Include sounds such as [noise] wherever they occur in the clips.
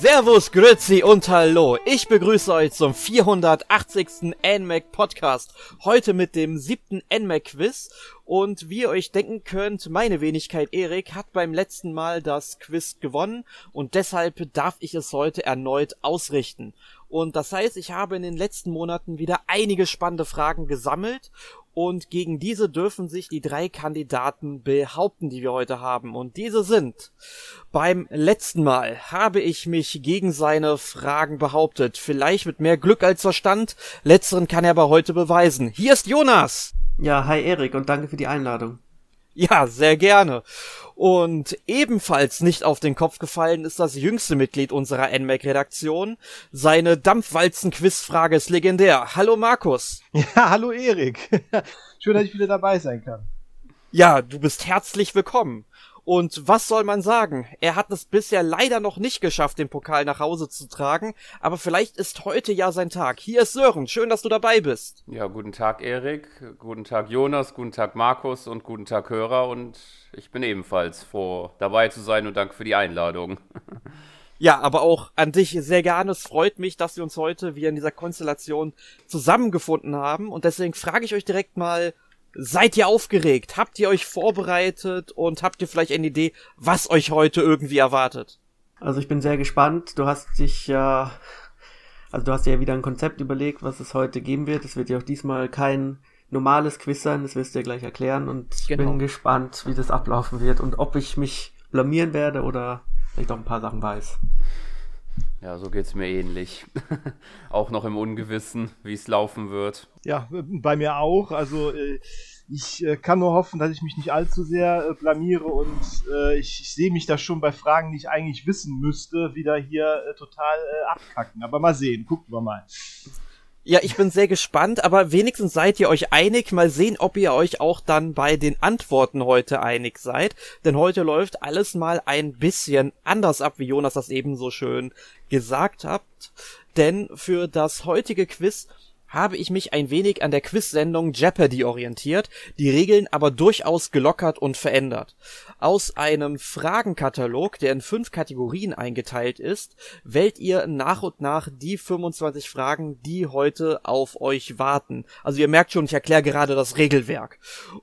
Servus, Grüezi und Hallo. Ich begrüße euch zum 480. NMAC Podcast. Heute mit dem siebten NMAC Quiz. Und wie ihr euch denken könnt, meine Wenigkeit Erik hat beim letzten Mal das Quiz gewonnen und deshalb darf ich es heute erneut ausrichten. Und das heißt, ich habe in den letzten Monaten wieder einige spannende Fragen gesammelt und gegen diese dürfen sich die drei Kandidaten behaupten, die wir heute haben. Und diese sind. Beim letzten Mal habe ich mich gegen seine Fragen behauptet. Vielleicht mit mehr Glück als Verstand. Letzteren kann er aber heute beweisen. Hier ist Jonas. Ja, hi Erik und danke für die Einladung. Ja, sehr gerne. Und ebenfalls nicht auf den Kopf gefallen ist das jüngste Mitglied unserer NMAC-Redaktion. Seine Dampfwalzen-Quizfrage ist legendär. Hallo Markus. [laughs] Ja, hallo Erik. [laughs] Schön, dass ich wieder dabei sein kann. Ja, du bist herzlich willkommen. Und was soll man sagen? Er hat es bisher leider noch nicht geschafft, den Pokal nach Hause zu tragen, aber vielleicht ist heute ja sein Tag. Hier ist Sören, schön, dass du dabei bist. Ja, guten Tag Erik, guten Tag Jonas, guten Tag Markus und guten Tag Hörer und ich bin ebenfalls froh dabei zu sein und danke für die Einladung. [laughs] Ja, aber auch an dich sehr gerne. Es freut mich, dass wir uns heute wieder in dieser Konstellation zusammengefunden haben. Und deswegen frage ich euch direkt mal, Seid ihr aufgeregt? Habt ihr euch vorbereitet und habt ihr vielleicht eine Idee, was euch heute irgendwie erwartet? Also ich bin sehr gespannt. Du hast dich ja, also du hast ja wieder ein Konzept überlegt, was es heute geben wird. Es wird ja auch diesmal kein normales Quiz sein, das wirst du ja gleich erklären und ich genau. bin gespannt, wie das ablaufen wird und ob ich mich blamieren werde oder vielleicht auch ein paar Sachen weiß. Ja, so geht es mir ähnlich. [laughs] auch noch im Ungewissen, wie es laufen wird. Ja, bei mir auch. Also äh, ich äh, kann nur hoffen, dass ich mich nicht allzu sehr äh, blamiere und ich, ich sehe mich da schon bei Fragen, die ich eigentlich wissen müsste, wieder hier total abkacken. Aber mal sehen, gucken wir mal. Ja, ich bin sehr gespannt, aber wenigstens seid ihr euch einig. Mal sehen, ob ihr euch auch dann bei den Antworten heute einig seid. Denn heute läuft alles mal ein bisschen anders ab, wie Jonas das eben so schön gesagt habt. Denn für das heutige Quiz habe ich mich ein wenig an der Quiz-Sendung Jeopardy orientiert, die Regeln aber durchaus gelockert und verändert. Aus einem Fragenkatalog, der in fünf Kategorien eingeteilt ist, wählt ihr nach und nach die 25 Fragen, die heute auf euch warten. Also ihr merkt schon, ich erkläre gerade das Regelwerk.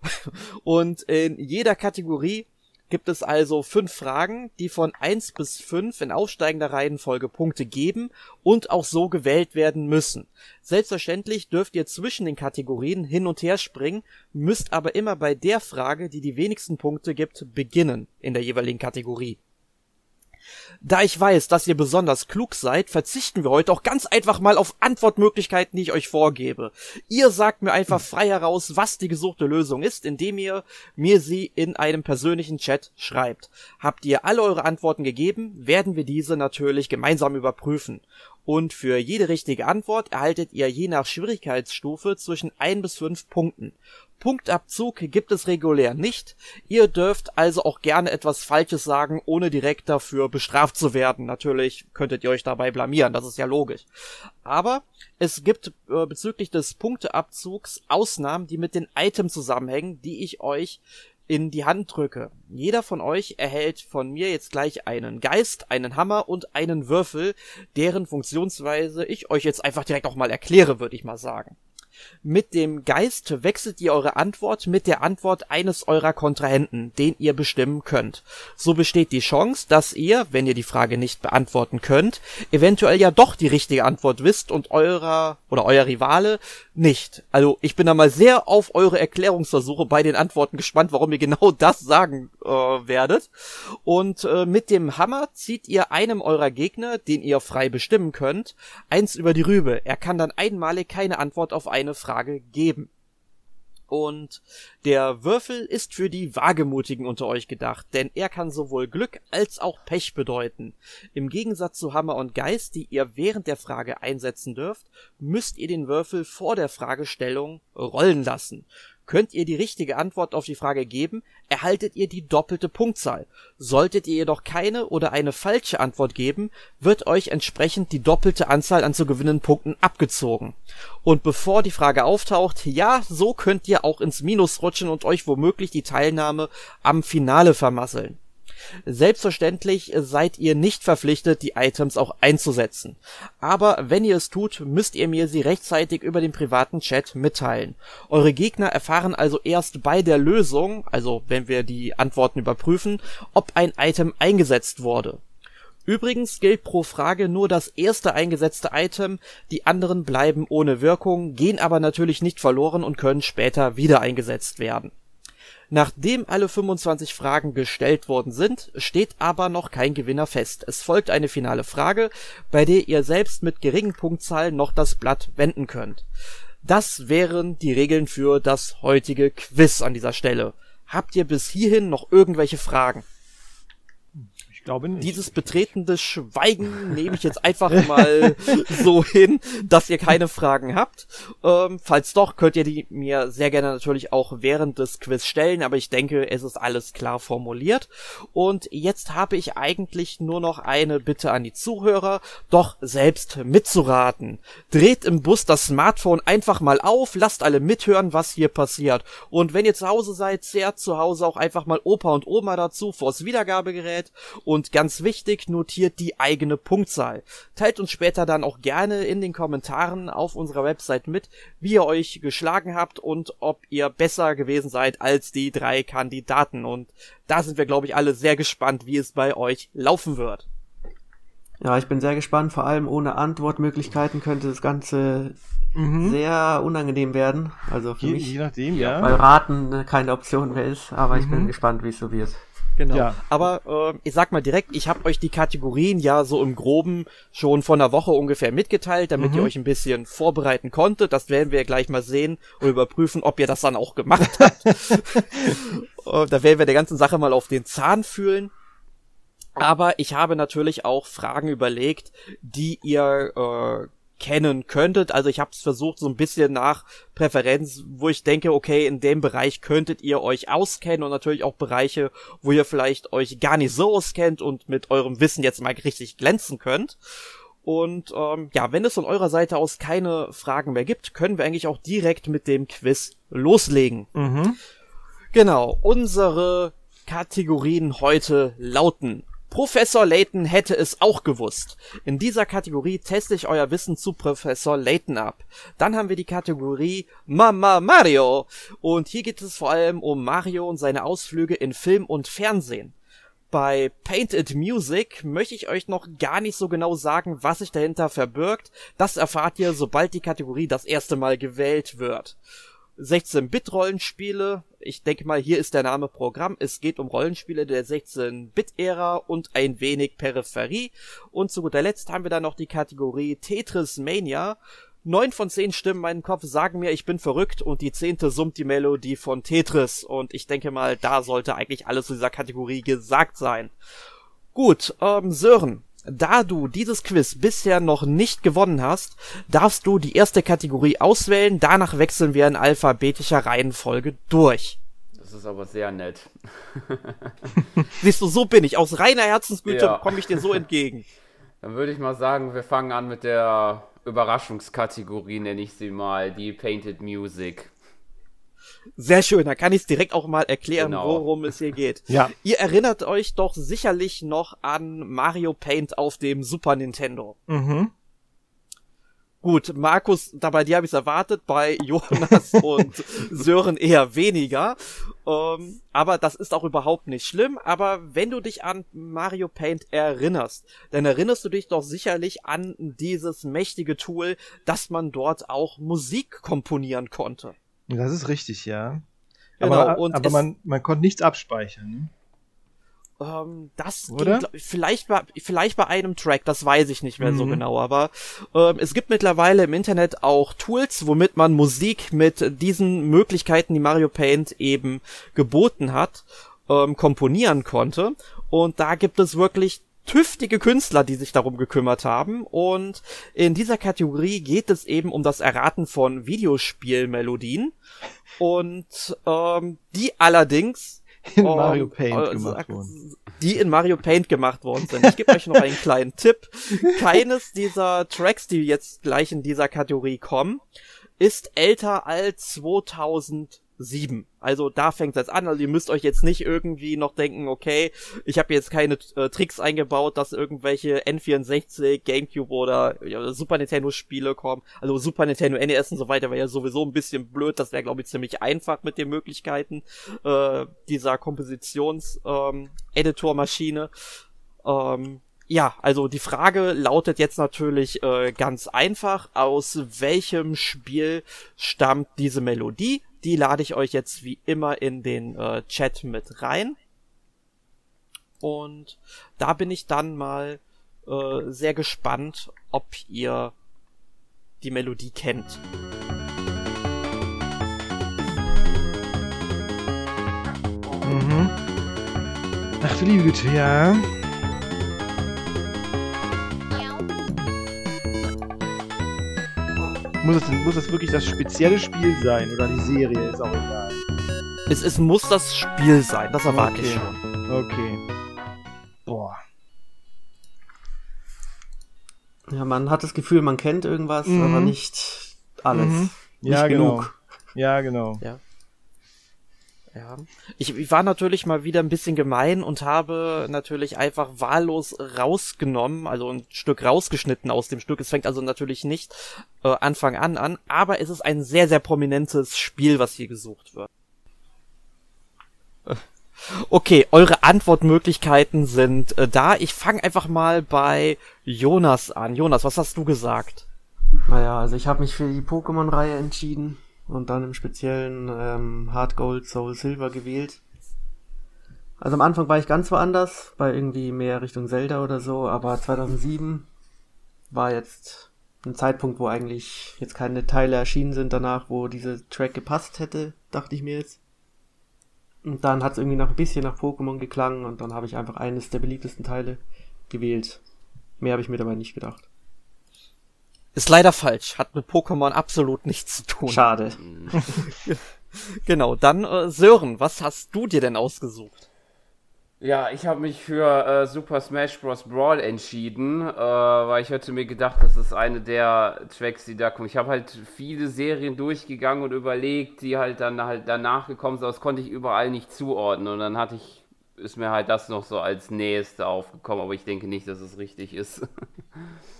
[laughs] Und in jeder Kategorie gibt es also fünf Fragen, die von eins bis fünf in aufsteigender Reihenfolge Punkte geben und auch so gewählt werden müssen. Selbstverständlich dürft ihr zwischen den Kategorien hin und her springen, müsst aber immer bei der Frage, die die wenigsten Punkte gibt, beginnen in der jeweiligen Kategorie. Da ich weiß, dass ihr besonders klug seid, verzichten wir heute auch ganz einfach mal auf Antwortmöglichkeiten, die ich euch vorgebe. Ihr sagt mir einfach frei heraus, was die gesuchte Lösung ist, indem ihr mir sie in einem persönlichen Chat schreibt. Habt ihr alle eure Antworten gegeben, werden wir diese natürlich gemeinsam überprüfen. Und für jede richtige Antwort erhaltet ihr je nach Schwierigkeitsstufe zwischen ein bis fünf Punkten. Punktabzug gibt es regulär nicht. Ihr dürft also auch gerne etwas Falsches sagen, ohne direkt dafür bestraft zu werden. Natürlich könntet ihr euch dabei blamieren, das ist ja logisch. Aber es gibt äh, bezüglich des Punkteabzugs Ausnahmen, die mit den Items zusammenhängen, die ich euch in die Hand drücke. Jeder von euch erhält von mir jetzt gleich einen Geist, einen Hammer und einen Würfel, deren Funktionsweise ich euch jetzt einfach direkt auch mal erkläre, würde ich mal sagen. Mit dem Geist wechselt ihr eure Antwort mit der Antwort eines eurer Kontrahenten, den ihr bestimmen könnt. So besteht die Chance, dass ihr, wenn ihr die Frage nicht beantworten könnt, eventuell ja doch die richtige Antwort wisst und eurer oder euer Rivale nicht. Also ich bin da mal sehr auf eure Erklärungsversuche bei den Antworten gespannt, warum ihr genau [laughs] das sagen äh, werdet. Und äh, mit dem Hammer zieht ihr einem eurer Gegner, den ihr frei bestimmen könnt, eins über die Rübe. Er kann dann einmalig keine Antwort auf eine Frage geben. Und der Würfel ist für die Wagemutigen unter euch gedacht, denn er kann sowohl Glück als auch Pech bedeuten. Im Gegensatz zu Hammer und Geist, die ihr während der Frage einsetzen dürft, müsst ihr den Würfel vor der Fragestellung rollen lassen. Könnt ihr die richtige Antwort auf die Frage geben, erhaltet ihr die doppelte Punktzahl. Solltet ihr jedoch keine oder eine falsche Antwort geben, wird euch entsprechend die doppelte Anzahl an zu gewinnenden Punkten abgezogen. Und bevor die Frage auftaucht, ja, so könnt ihr auch ins Minus rutschen und euch womöglich die Teilnahme am Finale vermasseln. Selbstverständlich seid ihr nicht verpflichtet, die Items auch einzusetzen. Aber wenn ihr es tut, müsst ihr mir sie rechtzeitig über den privaten Chat mitteilen. Eure Gegner erfahren also erst bei der Lösung, also wenn wir die Antworten überprüfen, ob ein Item eingesetzt wurde. Übrigens gilt pro Frage nur das erste eingesetzte Item, die anderen bleiben ohne Wirkung, gehen aber natürlich nicht verloren und können später wieder eingesetzt werden. Nachdem alle 25 Fragen gestellt worden sind, steht aber noch kein Gewinner fest. Es folgt eine finale Frage, bei der ihr selbst mit geringen Punktzahlen noch das Blatt wenden könnt. Das wären die Regeln für das heutige Quiz an dieser Stelle. Habt ihr bis hierhin noch irgendwelche Fragen? Glaube nicht. Dieses betretende Schweigen nehme ich jetzt einfach mal [laughs] so hin, dass ihr keine Fragen habt. Ähm, falls doch, könnt ihr die mir sehr gerne natürlich auch während des Quiz stellen, aber ich denke, es ist alles klar formuliert. Und jetzt habe ich eigentlich nur noch eine Bitte an die Zuhörer, doch selbst mitzuraten. Dreht im Bus das Smartphone einfach mal auf, lasst alle mithören, was hier passiert. Und wenn ihr zu Hause seid, zehrt zu Hause auch einfach mal Opa und Oma dazu vors Wiedergabegerät und und ganz wichtig, notiert die eigene Punktzahl. Teilt uns später dann auch gerne in den Kommentaren auf unserer Website mit, wie ihr euch geschlagen habt und ob ihr besser gewesen seid als die drei Kandidaten. Und da sind wir, glaube ich, alle sehr gespannt, wie es bei euch laufen wird. Ja, ich bin sehr gespannt. Vor allem ohne Antwortmöglichkeiten könnte das Ganze mhm. sehr unangenehm werden. Also für je, mich. Je nachdem, ja. Weil Raten keine Option mehr ist. Aber mhm. ich bin mhm. gespannt, wie es so wird. Genau. Ja. Aber äh, ich sag mal direkt, ich habe euch die Kategorien ja so im Groben schon vor einer Woche ungefähr mitgeteilt, damit mhm. ihr euch ein bisschen vorbereiten konntet. Das werden wir gleich mal sehen und überprüfen, ob ihr das dann auch gemacht [laughs] habt. äh, da werden wir der ganzen Sache mal auf den Zahn fühlen. Aber ich habe natürlich auch Fragen überlegt, die ihr äh, kennen könntet. Also ich habe es versucht so ein bisschen nach Präferenz, wo ich denke, okay, in dem Bereich könntet ihr euch auskennen und natürlich auch Bereiche, wo ihr vielleicht euch gar nicht so auskennt und mit eurem Wissen jetzt mal richtig glänzen könnt. Und ähm, ja, wenn es von eurer Seite aus keine Fragen mehr gibt, können wir eigentlich auch direkt mit dem Quiz loslegen. Mhm. Genau, unsere Kategorien heute lauten Professor Layton hätte es auch gewusst. In dieser Kategorie teste ich euer Wissen zu Professor Layton ab. Dann haben wir die Kategorie Mama Mario. Und hier geht es vor allem um Mario und seine Ausflüge in Film und Fernsehen. Bei Painted Music möchte ich euch noch gar nicht so genau sagen, was sich dahinter verbirgt. Das erfahrt ihr, sobald die Kategorie das erste Mal gewählt wird. 16-Bit-Rollenspiele. Ich denke mal, hier ist der Name Programm. Es geht um Rollenspiele der 16-Bit-Ära und ein wenig Peripherie. Und zu guter Letzt haben wir dann noch die Kategorie Tetris Mania. Neun von zehn Stimmen in meinem Kopf sagen mir, ich bin verrückt und die zehnte summt die Melodie von Tetris. Und ich denke mal, da sollte eigentlich alles zu dieser Kategorie gesagt sein. Gut, ähm, Sören, da du dieses Quiz bisher noch nicht gewonnen hast, darfst du die erste Kategorie auswählen, danach wechseln wir in alphabetischer Reihenfolge durch. Das ist aber sehr nett. [laughs] Siehst du, so bin ich. Aus reiner Herzensgüte ja. komme ich dir so entgegen. [laughs] Dann würde ich mal sagen, wir fangen an mit der Überraschungskategorie, nenne ich sie mal, die Painted Music. Sehr schön, da kann ich es direkt auch mal erklären, genau. worum es hier geht. Ja. Ihr erinnert euch doch sicherlich noch an Mario Paint auf dem Super Nintendo. Mhm. Gut, Markus, da bei dir habe ich es erwartet, bei Jonas [laughs] und Sören eher weniger. Ähm, aber das ist auch überhaupt nicht schlimm. Aber wenn du dich an Mario Paint erinnerst, dann erinnerst du dich doch sicherlich an dieses mächtige Tool, dass man dort auch Musik komponieren konnte. Das ist richtig, ja. Genau, aber, aber man, man konnte nichts abspeichern. Ne? Ähm, das Oder? Ging, vielleicht bei, vielleicht bei einem Track, das weiß ich nicht mehr mhm. so genau, aber ähm, es gibt mittlerweile im Internet auch Tools, womit man Musik mit diesen Möglichkeiten, die Mario Paint eben geboten hat, ähm, komponieren konnte. Und da gibt es wirklich tüftige Künstler, die sich darum gekümmert haben. Und in dieser Kategorie geht es eben um das Erraten von Videospielmelodien. Und ähm, die allerdings in ähm, Mario Paint äh, gemacht wurden. Die in Mario Paint gemacht worden sind. Ich gebe euch noch einen kleinen Tipp. Keines dieser Tracks, die jetzt gleich in dieser Kategorie kommen, ist älter als 2000 7. Also da fängt es an. Also ihr müsst euch jetzt nicht irgendwie noch denken, okay, ich habe jetzt keine äh, Tricks eingebaut, dass irgendwelche N64, GameCube oder ja, Super Nintendo Spiele kommen. Also Super Nintendo, NES und so weiter wäre ja sowieso ein bisschen blöd. Das wäre, glaube ich, ziemlich einfach mit den Möglichkeiten äh, dieser Kompositions-Editor-Maschine. Ähm, ähm, ja, also die Frage lautet jetzt natürlich äh, ganz einfach, aus welchem Spiel stammt diese Melodie? Die lade ich euch jetzt wie immer in den äh, Chat mit rein. Und da bin ich dann mal äh, sehr gespannt, ob ihr die Melodie kennt. Mhm. Ach du liebe Güte, ja. Muss es, muss es wirklich das spezielle Spiel sein oder die Serie? Ist auch egal. Es, es muss das Spiel sein, das erwarte okay. ich schon. Okay. Boah. Ja, man hat das Gefühl, man kennt irgendwas, mhm. aber nicht alles. Mhm. Ja, nicht genau. genug. Ja, genau. Ja. Ja. Ich, ich war natürlich mal wieder ein bisschen gemein und habe natürlich einfach wahllos rausgenommen, also ein Stück rausgeschnitten aus dem Stück. Es fängt also natürlich nicht äh, Anfang an an, aber es ist ein sehr, sehr prominentes Spiel, was hier gesucht wird. [laughs] Okay, eure Antwortmöglichkeiten sind äh, da. Ich fange einfach mal bei Jonas an. Jonas, was hast du gesagt? Naja, also ich habe mich für die Pokémon-Reihe entschieden und dann im speziellen ähm, Hard Gold, Soul Silver gewählt. Also am Anfang war ich ganz woanders, bei irgendwie mehr Richtung Zelda oder so, aber 2007 war jetzt ein Zeitpunkt, wo eigentlich jetzt keine Teile erschienen sind danach, wo diese Track gepasst hätte, dachte ich mir jetzt. Und dann hat es irgendwie noch ein bisschen nach Pokémon geklangen und dann habe ich einfach eines der beliebtesten Teile gewählt. Mehr habe ich mir dabei nicht gedacht. Ist leider falsch. Hat mit Pokémon absolut nichts zu tun. Schade. [laughs] genau, dann äh, Sören, was hast du dir denn ausgesucht? Ja, ich habe mich für äh, Super Smash Bros. Brawl entschieden, äh, weil ich hatte mir gedacht, das ist eine der Tracks, die da kommen. Ich habe halt viele Serien durchgegangen und überlegt, die halt dann halt danach gekommen sind, aber das konnte ich überall nicht zuordnen und dann hatte ich, ist mir halt das noch so als nächste aufgekommen, aber ich denke nicht, dass es richtig ist. [laughs]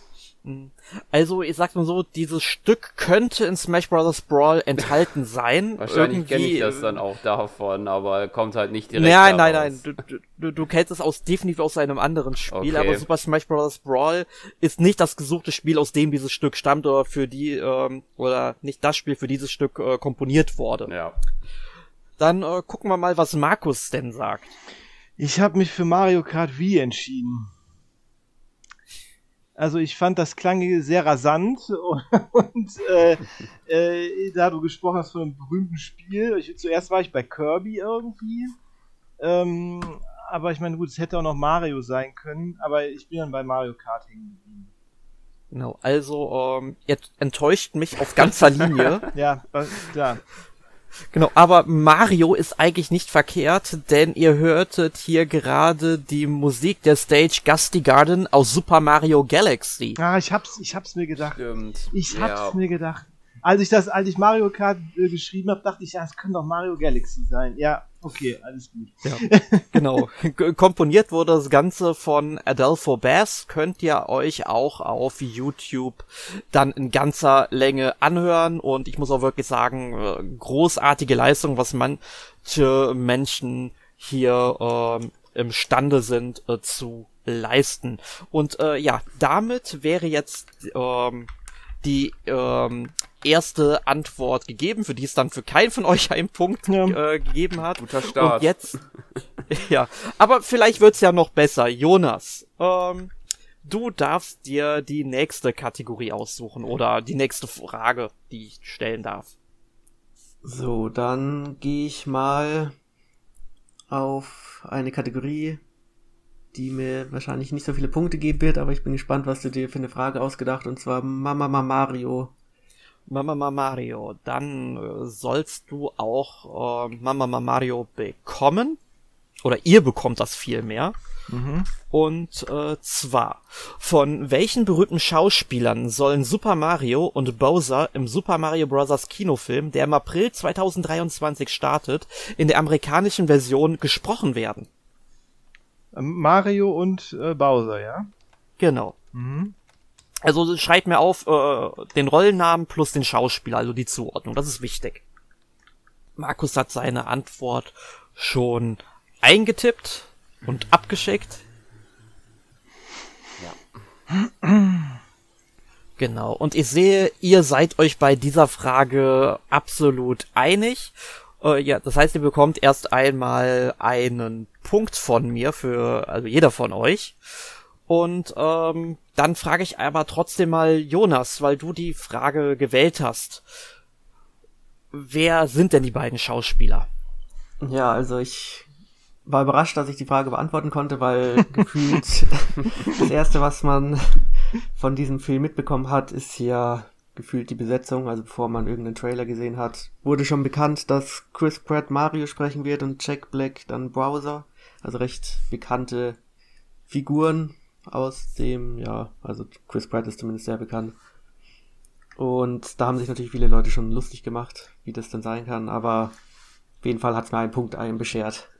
Also, ich sag mal so, dieses Stück könnte in Smash Bros. Brawl enthalten [laughs] sein. Wahrscheinlich kenne ich das dann auch davon, aber kommt halt nicht direkt Nein, nein, nein, du, du, du kennst es aus, definitiv aus einem anderen Spiel, okay. aber Super Smash Bros. Brawl ist nicht das gesuchte Spiel, aus dem dieses Stück stammt oder für die, ähm, oder nicht das Spiel für dieses Stück äh, komponiert wurde. Ja. Dann äh, gucken wir mal, was Markus denn sagt. Ich habe mich für Mario Kart Wii entschieden. Also ich fand, das klang sehr rasant [laughs] und äh, äh, da du gesprochen hast von einem berühmten Spiel, ich, zuerst war ich bei Kirby irgendwie, ähm, aber ich meine, gut, es hätte auch noch Mario sein können, aber ich bin dann bei Mario Kart hängen geblieben. Genau, also ähm, ihr enttäuscht mich auf ganzer Linie. [laughs] ja, klar. Genau, aber Mario ist eigentlich nicht verkehrt, denn ihr hörtet hier gerade die Musik der Stage Gusty Garden aus Super Mario Galaxy. Ah, ich hab's, ich hab's mir gedacht. Stimmt. Ich hab's ja. mir gedacht. Als ich das, als ich Mario Kart äh, geschrieben habe, dachte ich, ja, es könnte doch Mario Galaxy sein. Ja, okay, alles gut. Ja, [laughs] genau. Komponiert wurde das Ganze von Adelpho Bass. Könnt ihr euch auch auf YouTube dann in ganzer Länge anhören. Und ich muss auch wirklich sagen, äh, großartige Leistung, was manche Menschen hier äh, imstande sind äh, zu leisten. Und äh, ja, damit wäre jetzt ähm, die ähm, erste Antwort gegeben, für die es dann für keinen von euch einen Punkt ja. äh, gegeben hat. Guter Start. Und jetzt, [laughs] ja, aber vielleicht wird's ja noch besser. Jonas, ähm, du darfst dir die nächste Kategorie aussuchen oder die nächste Frage, die ich stellen darf. So, dann gehe ich mal auf eine Kategorie, die mir wahrscheinlich nicht so viele Punkte geben wird, aber ich bin gespannt, was du dir für eine Frage ausgedacht und zwar Mama Mario. Mama Mario, dann äh, sollst du auch äh, Mama Mario bekommen oder ihr bekommt das viel mehr. Mhm. Und äh, zwar, von welchen berühmten Schauspielern sollen Super Mario und Bowser im Super Mario Bros. Kinofilm, der im April 2023 startet, in der amerikanischen Version gesprochen werden? Mario und äh, Bowser, ja? Genau. Mhm. Also schreibt mir auf äh, den Rollennamen plus den Schauspieler, also die Zuordnung. Das ist wichtig. Markus hat seine Antwort schon eingetippt und abgeschickt. Ja. Genau. Und ich sehe, ihr seid euch bei dieser Frage absolut einig. Äh, ja, das heißt, ihr bekommt erst einmal einen Punkt von mir für, also jeder von euch. Und ähm, dann frage ich aber trotzdem mal Jonas, weil du die Frage gewählt hast. Wer sind denn die beiden Schauspieler? Ja, also ich war überrascht, dass ich die Frage beantworten konnte, weil [laughs] gefühlt das erste, was man von diesem Film mitbekommen hat, ist ja gefühlt die Besetzung. Also bevor man irgendeinen Trailer gesehen hat, wurde schon bekannt, dass Chris Pratt Mario sprechen wird und Jack Black dann Browser. Also recht bekannte Figuren aus dem, ja, also Chris Pratt ist zumindest sehr bekannt. Und da haben sich natürlich viele Leute schon lustig gemacht, wie das denn sein kann, aber auf jeden Fall hat es mir einen Punkt einen beschert. [laughs]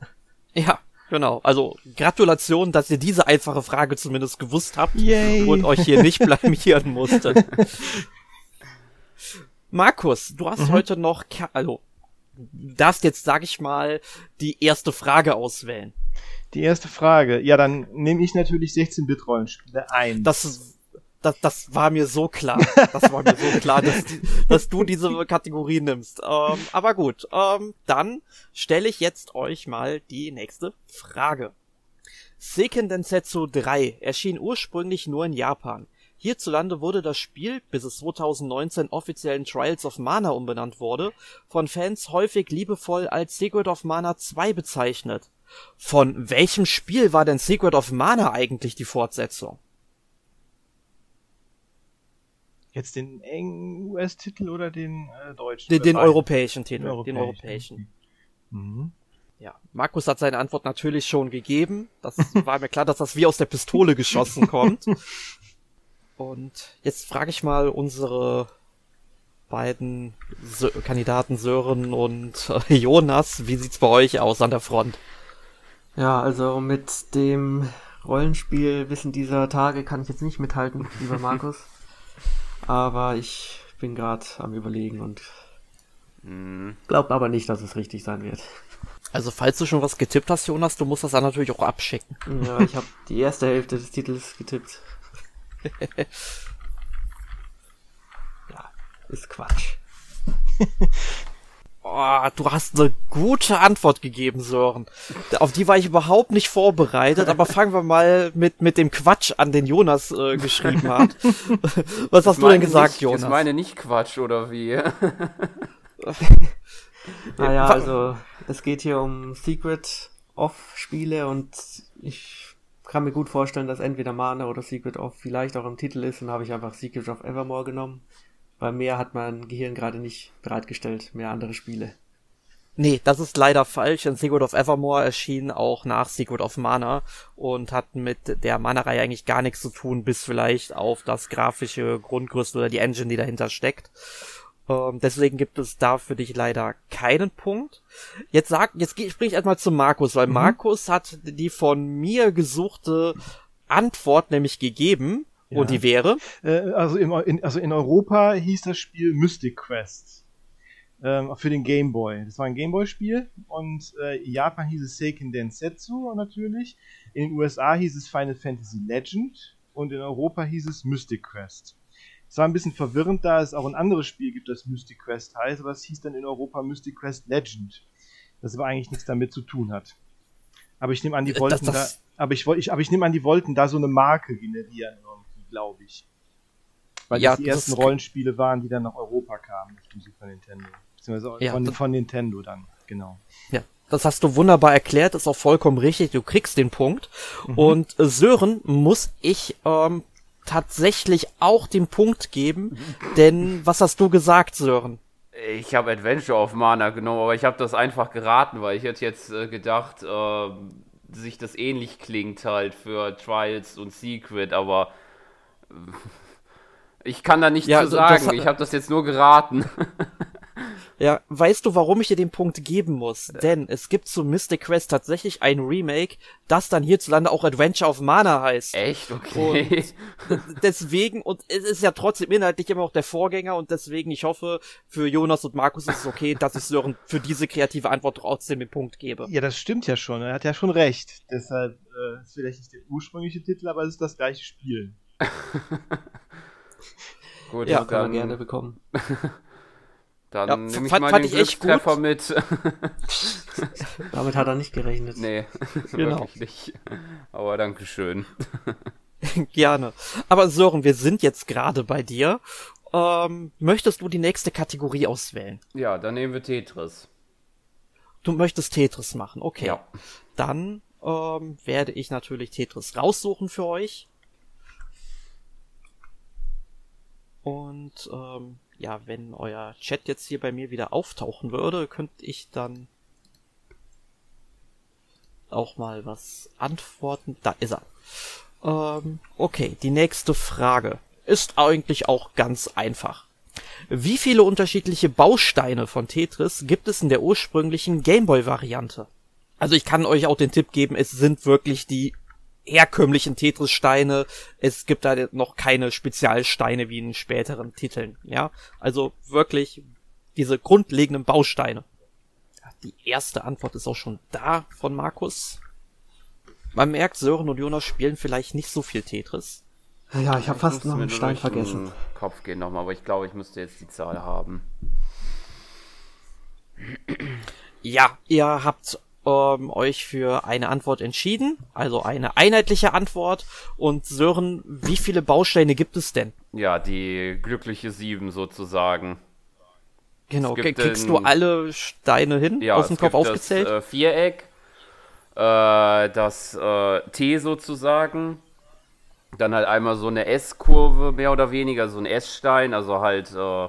Ja, genau. Also Gratulation, dass ihr diese einfache Frage zumindest gewusst habt Yay. und euch hier nicht [laughs] blamieren musstet. [laughs] Markus, du hast mhm. heute noch, also darfst jetzt, sag ich mal, die erste Frage auswählen. Die erste Frage. Ja, dann nehme ich natürlich 16-Bit-Rollenspiele ein. Das, das, das war mir so klar. Das war mir so klar, dass, dass du diese Kategorie nimmst. Ähm, aber gut, ähm, dann stelle ich jetzt euch mal die nächste Frage. Seiken Densetsu 3 erschien ursprünglich nur in Japan. Hierzulande wurde das Spiel, bis es 2019 offiziell in Trials of Mana umbenannt wurde, von Fans häufig liebevoll als Secret of Mana 2 bezeichnet. Von welchem Spiel war denn Secret of Mana eigentlich die Fortsetzung? Jetzt den engen US-Titel oder den äh, deutschen? Den, den europäischen Titel. Den europäischen. Den europäischen. Mhm. Ja, Markus hat seine Antwort natürlich schon gegeben. Das [laughs] war mir klar, dass das wie aus der Pistole geschossen kommt. Und jetzt frage ich mal unsere beiden Sö Kandidaten Sören und äh, Jonas, wie sieht's bei euch aus an der Front? Ja, also mit dem Rollenspielwissen dieser Tage kann ich jetzt nicht mithalten, lieber Markus. [laughs] aber ich bin gerade am überlegen und mhm. glaub aber nicht, dass es richtig sein wird. Also falls du schon was getippt hast, Jonas, du musst das dann natürlich auch abschicken. Ja, ich habe die erste Hälfte des Titels getippt. [laughs] ja, ist Quatsch. [laughs] Oh, du hast eine gute Antwort gegeben, Sören. Auf die war ich überhaupt nicht vorbereitet, aber fangen wir mal mit, mit dem Quatsch an, den Jonas äh, geschrieben hat. [laughs] Was hast du denn gesagt, nicht, Jonas? Ich meine nicht Quatsch, oder wie? naja, also es geht hier um Secret of Spiele und ich kann mir gut vorstellen, dass entweder Mana oder Secret of vielleicht auch im Titel ist und habe ich einfach Secret of Evermore genommen. Weil mehr hat mein Gehirn gerade nicht bereitgestellt, mehr andere Spiele. Nee, das ist leider falsch, denn Secret of Evermore erschien auch nach Secret of Mana und hat mit der Mana-Reihe eigentlich gar nichts zu tun, bis vielleicht auf das grafische Grundgerüst oder die Engine, die dahinter steckt. Ähm, deswegen gibt es da für dich leider keinen Punkt. Jetzt sag, jetzt spring ich erstmal zu Markus, weil mhm. Markus hat die von mir gesuchte Antwort nämlich gegeben ja. Und die wäre? Äh, also, im, in, also in Europa hieß das Spiel Mystic Quest. Ähm, für den Game Boy. Das war ein Game Boy-Spiel und äh, in Japan hieß es Seiken Densetsu natürlich. In den USA hieß es Final Fantasy Legend und in Europa hieß es Mystic Quest. Es war ein bisschen verwirrend, da es auch ein anderes Spiel gibt, das Mystic Quest heißt, aber es hieß dann in Europa Mystic Quest Legend. Das aber eigentlich nichts damit zu tun hat. Aber ich nehme an, die äh, wollten das, das da, aber ich, ich, aber ich nehme an, die wollten da so eine Marke generieren glaube ich. Weil ja, das die ersten Rollenspiele waren, die dann nach Europa kamen auf dem Super Nintendo. Beziehungsweise ja, von, von Nintendo dann, genau. Ja, das hast du wunderbar erklärt, ist auch vollkommen richtig, du kriegst den Punkt. Mhm. Und äh, Sören muss ich ähm, tatsächlich auch den Punkt geben, denn was hast du gesagt, Sören? Ich habe Adventure of Mana genommen, aber ich habe das einfach geraten, weil ich hätte jetzt äh, gedacht, äh, sich das ähnlich klingt halt für Trials und Secret, aber ich kann da nichts ja, zu sagen. ich habe das jetzt nur geraten. [laughs] Ja, weißt du, warum ich dir den Punkt geben muss? Ja. Denn es gibt zu Mystic Quest tatsächlich ein Remake, das dann hierzulande auch Adventure of Mana heißt. Echt? Okay. Und deswegen, und es ist ja trotzdem inhaltlich immer noch der Vorgänger und deswegen, ich hoffe, für Jonas und Markus ist es okay, dass ich Sören für diese kreative Antwort trotzdem den Punkt gebe. Ja, das stimmt ja schon. Er hat ja schon recht. Deshalb äh, ist vielleicht nicht der ursprüngliche Titel, aber es ist das gleiche Spiel. [laughs] Gut, ja, kann man gerne bekommen. Dann ja, nehme ich fand, mal fand den ich Glückstreffer mit. [laughs] Damit hat er nicht gerechnet. Nee, [laughs] genau. wirklich nicht. Aber Dankeschön. [laughs] Gerne. Aber Sören, wir sind jetzt gerade bei dir. Ähm, möchtest du die nächste Kategorie auswählen? Ja, dann nehmen wir Tetris. Du möchtest Tetris machen, okay. Ja. Dann ähm, werde ich natürlich Tetris raussuchen für euch. Und ähm, ja, wenn euer Chat jetzt hier bei mir wieder auftauchen würde, könnte ich dann auch mal was antworten. Da ist er. Ähm, okay, die nächste Frage ist eigentlich auch ganz einfach. Wie viele unterschiedliche Bausteine von Tetris gibt es in der ursprünglichen Gameboy-Variante? Also ich kann euch auch den Tipp geben, es sind wirklich die herkömmlichen Tetris-Steine. Es gibt da noch keine Spezialsteine wie in späteren Titeln. Ja, also wirklich diese grundlegenden Bausteine. Die erste Antwort ist auch schon da von Markus. Man merkt, Sören und Jonas spielen vielleicht nicht so viel Tetris. Ja, ich habe fast noch einen Stein vergessen. Kopf gehen nochmal, aber ich glaube, ich müsste jetzt die Zahl haben. Ja, ihr habt ähm, euch für eine Antwort entschieden, also eine einheitliche Antwort. Und Sören, wie viele Bausteine gibt es denn? Ja, die glückliche sieben sozusagen. Genau, kriegst du alle Steine hin, ja, aus dem Kopf aufgezählt? Das äh, Viereck, äh, das äh, T sozusagen, dann halt einmal so eine S-Kurve, mehr oder weniger, so ein S-Stein, also halt äh,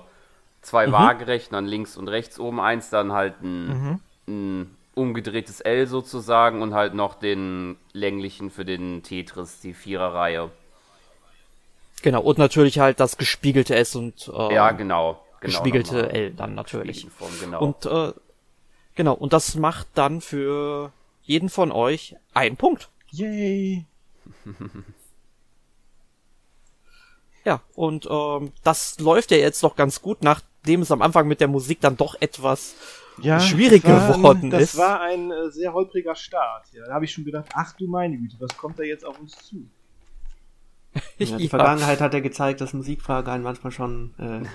zwei mhm. waagerecht, dann links und rechts oben eins, dann halt ein, mhm. ein umgedrehtes L sozusagen und halt noch den länglichen für den Tetris, die Viererreihe. Genau, und natürlich halt das gespiegelte S und äh, ja, genau, genau gespiegelte L dann natürlich. Form, genau. Und äh, genau, und das macht dann für jeden von euch einen Punkt. Yay! [laughs] ja, und ähm, das läuft ja jetzt doch ganz gut, nachdem es am Anfang mit der Musik dann doch etwas ja, schwierig geworden ein, ist. Das war ein äh, sehr holpriger Start. Ja, da habe ich schon gedacht, ach du meine Güte, was kommt da jetzt auf uns zu? [laughs] Ja, die ja. Vergangenheit hat ja gezeigt, dass Musikfragen einen manchmal schon äh,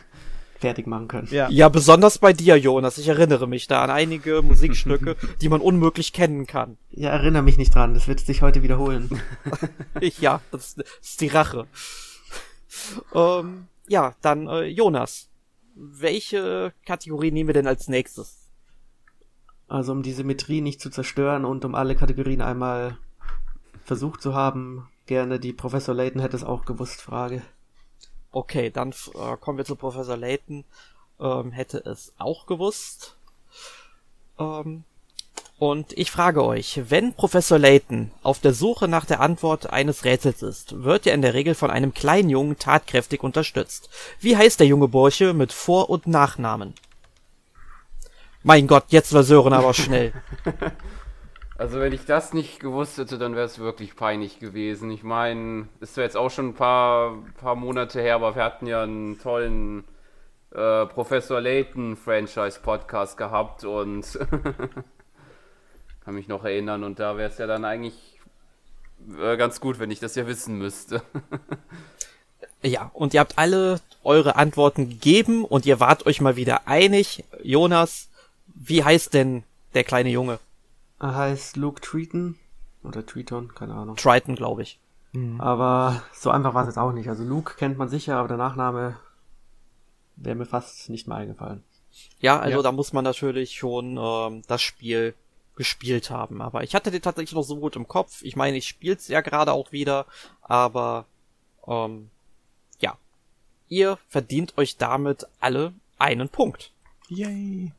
[laughs] fertig machen können. Ja. ja, besonders bei dir, Jonas. Ich erinnere mich da an einige Musikstücke, [laughs] die man unmöglich kennen kann. Ja, erinnere mich nicht dran. Das wird sich heute wiederholen. ja, das ist die Rache. ähm, ja, dann äh, Jonas welche Kategorie nehmen wir denn als nächstes? Also um die Symmetrie nicht zu zerstören und um alle Kategorien einmal versucht zu haben, gerne die Professor Layton hätte es auch gewusst Frage. Okay, dann äh, kommen wir zu Professor Layton. Ähm, hätte es auch gewusst. Ähm, und ich frage euch, wenn Professor Layton auf der Suche nach der Antwort eines Rätsels ist, wird er in der Regel von einem kleinen Jungen tatkräftig unterstützt. Wie heißt der junge Bursche mit Vor- und Nachnamen? Mein Gott, jetzt war Sören aber schnell. [laughs] Also wenn ich das nicht gewusst hätte, dann wäre es wirklich peinlich gewesen. Ich meine, ist zwar jetzt auch schon ein paar, paar Monate her, aber wir hatten ja einen tollen äh, Professor Layton Franchise Podcast gehabt und [laughs] kann mich noch erinnern und da wäre es ja dann eigentlich äh, ganz gut, wenn ich das ja wissen müsste. [laughs] ja, und ihr habt alle eure Antworten gegeben und ihr wart euch mal wieder einig. Jonas, wie heißt denn der kleine Junge? Er heißt Luke Triton oder Triton, keine Ahnung. Triton, glaube ich. Mhm. Aber so einfach war es jetzt auch nicht. Also Luke kennt man sicher, aber der Nachname wäre mir fast nicht mehr eingefallen. Ja, also ja. da muss man natürlich schon ähm, das Spiel gespielt haben. Aber ich hatte den tatsächlich noch so gut im Kopf. Ich meine, ich spiel's ja gerade auch wieder, aber ähm, ja. Ihr verdient euch damit alle einen Punkt. Yay.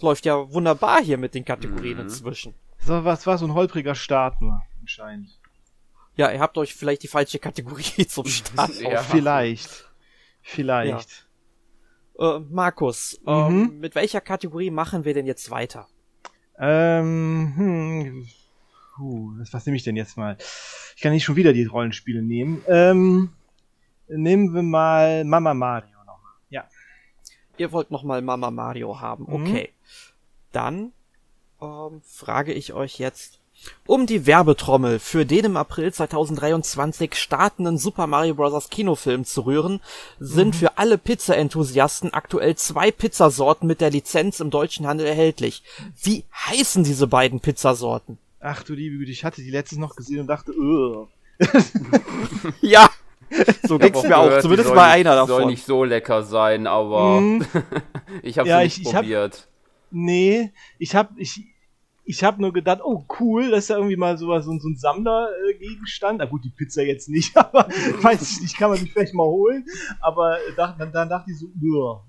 Läuft ja wunderbar hier mit den Kategorien mhm. inzwischen. So, was war so ein holpriger Start nur, anscheinend. Ja, ihr habt euch vielleicht die falsche Kategorie [laughs] zum Start. ja. Vielleicht. Vielleicht. Ja. Äh, Markus, ähm, mhm. ähm, mit welcher Kategorie machen wir denn jetzt weiter? Ähm, hm, puh, was nehme ich denn jetzt mal? Ich kann nicht schon wieder die Rollenspiele nehmen. Ähm, nehmen wir mal Mama Mario nochmal. Ja. Ihr wollt nochmal Mama Mario haben. Mhm. Okay. Mhm. Dann ähm, frage ich euch jetzt, um die Werbetrommel für den im April 2023 startenden Super Mario Bros. Kinofilm zu rühren, sind mhm. für alle Pizza-Enthusiasten aktuell zwei Pizzasorten mit der Lizenz im deutschen Handel erhältlich. Wie heißen diese beiden Pizzasorten? Ach du liebe Güte, ich hatte die letztes noch gesehen und dachte, Ugh. [laughs] [laughs] ja, so ging's mir auch, zumindest mal einer davon. Soll nicht so lecker sein, aber mm. [laughs] ich habe ja, nicht ich, probiert. Ich hab, nee, ich habe ich ich habe nur gedacht, oh cool, das ist ja irgendwie mal so, so, so ein Sammlergegenstand. Na gut, die Pizza jetzt nicht, [laughs] aber weiß ich nicht, kann man sich vielleicht mal holen. Aber dann, dann dachte ich so,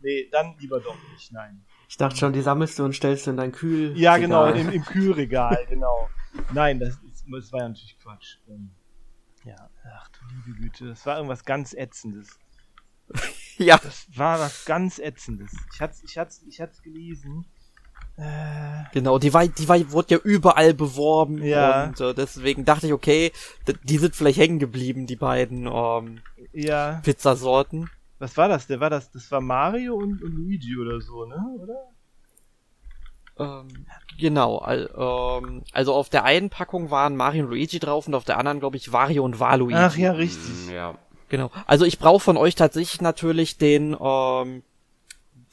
nee, dann lieber doch nicht, nein. Ich dachte schon, die sammelst du und stellst du in dein Kühl. Ja, genau, im, im Kühlregal, [laughs] genau. Nein, das, ist, das war ja natürlich Quatsch. Ähm, ja, ach du liebe Güte, das war irgendwas ganz Ätzendes. [laughs] ja. Das war was ganz Ätzendes. Ich hatte es ich hat's, ich hat's gelesen. Äh. Genau, die war, die war, wurde ja überall beworben ja. und äh, deswegen dachte ich, okay, die sind vielleicht hängen geblieben, die beiden ähm, ja. Pizzasorten. Was war das? Der war das, das war Mario und, und Luigi oder so, ne? Oder? Ähm, genau, also, ähm, also auf der einen Packung waren Mario und Luigi drauf und auf der anderen, glaube ich, Wario und Waluigi. Ach ja, richtig. Ja. Genau. Also ich brauche von euch tatsächlich natürlich den ähm,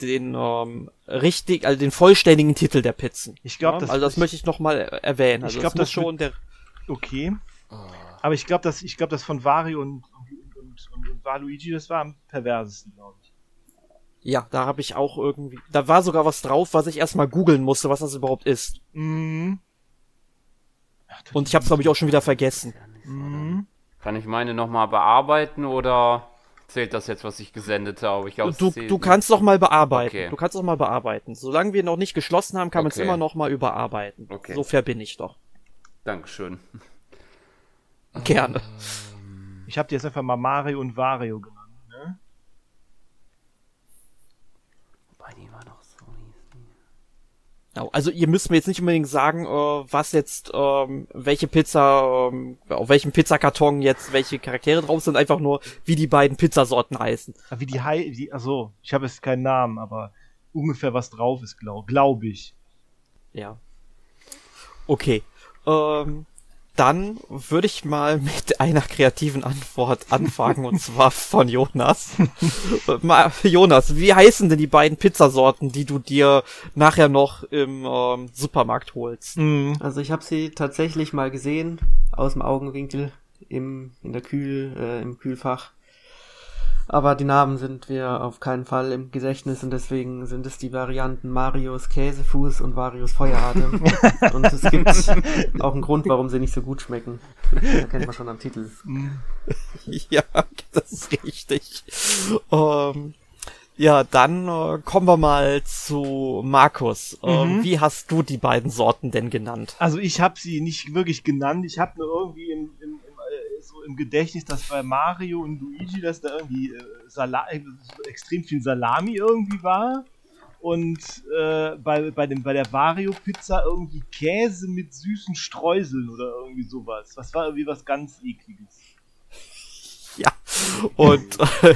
den ähm, richtig, also den vollständigen Titel der Pizzen. Ich glaube, ja? das also das möchte ich noch mal erwähnen. Also ich glaube, das, das schon der. Okay. Oh. Aber ich glaube, dass ich glaube, das von Wario und und, und, und Waluigi, das war am perversesten, glaube ich. Ja, da habe ich auch irgendwie, da war sogar was drauf, was ich erstmal googeln musste, was das überhaupt ist. Mhm. Ach, und ich habe es glaube ich auch schon wieder vergessen. Mhm. Kann ich meine noch mal bearbeiten oder? Zählt das jetzt, was ich gesendet habe. Ich glaub, du, du kannst doch mal bearbeiten. Okay. Du kannst doch mal bearbeiten. Solange wir noch nicht geschlossen haben, kann okay. man es immer noch mal überarbeiten. Okay. So fair bin ich doch. Dankeschön. Gerne. Ich habe dir jetzt einfach mal Mario und Wario genannt. Genau. Also ihr müsst mir jetzt nicht unbedingt sagen, äh, was jetzt, ähm, welche Pizza, ähm, auf welchem Pizzakarton jetzt welche Charaktere drauf sind, einfach nur, wie die beiden Pizzasorten heißen. Wie die Hai, die, also ich habe jetzt keinen Namen, aber ungefähr was drauf ist, glaube glaub ich. Ja. Okay. Ähm, dann würde ich mal mit einer kreativen Antwort anfangen und zwar von Jonas. [laughs] Jonas, wie heißen denn die beiden Pizzasorten, die du dir nachher noch im ähm, Supermarkt holst? Mhm. Also ich habe sie tatsächlich mal gesehen aus dem Augenwinkel im in der Kühl äh, im Kühlfach aber die Namen sind wir auf keinen Fall im Gedächtnis und deswegen sind es die Varianten Marius Käsefuß und Marius Feueratem. [laughs] und es gibt auch einen Grund, warum sie nicht so gut schmecken. Da kennt man schon am Titel. [laughs] Ja, das ist richtig. Um, ähm, ja, dann äh, kommen wir mal zu Markus. Ähm, mhm. Wie hast du die beiden Sorten denn genannt? Also ich habe sie nicht wirklich genannt. Ich habe nur irgendwie im Gedächtnis, dass bei Mario und Luigi, dass da irgendwie äh, äh, extrem viel Salami irgendwie war. Und äh, bei, bei, dem, bei der Vario-Pizza irgendwie Käse mit süßen Streuseln oder irgendwie sowas. Das war irgendwie was ganz ekliges. Ja, und [laughs] äh,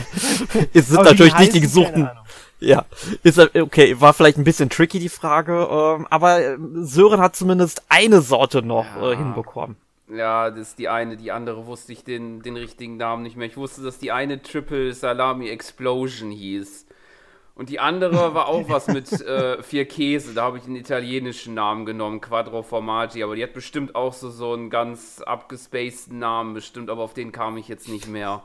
es sind natürlich nicht die gesuchten. Ja, ist okay, war vielleicht ein bisschen tricky die Frage, ähm, aber äh, Sören hat zumindest eine Sorte noch ja. äh, hinbekommen. Ja, das ist die eine. Die andere wusste ich den, den richtigen Namen nicht mehr. Ich wusste, dass die eine Triple Salami Explosion hieß. Und die andere [laughs] war auch was mit äh, vier Käse. Da habe ich den italienischen Namen genommen, Quattro Formaggi. Aber die hat bestimmt auch so, so einen ganz abgespaceden Namen, bestimmt, aber auf den kam ich jetzt nicht mehr.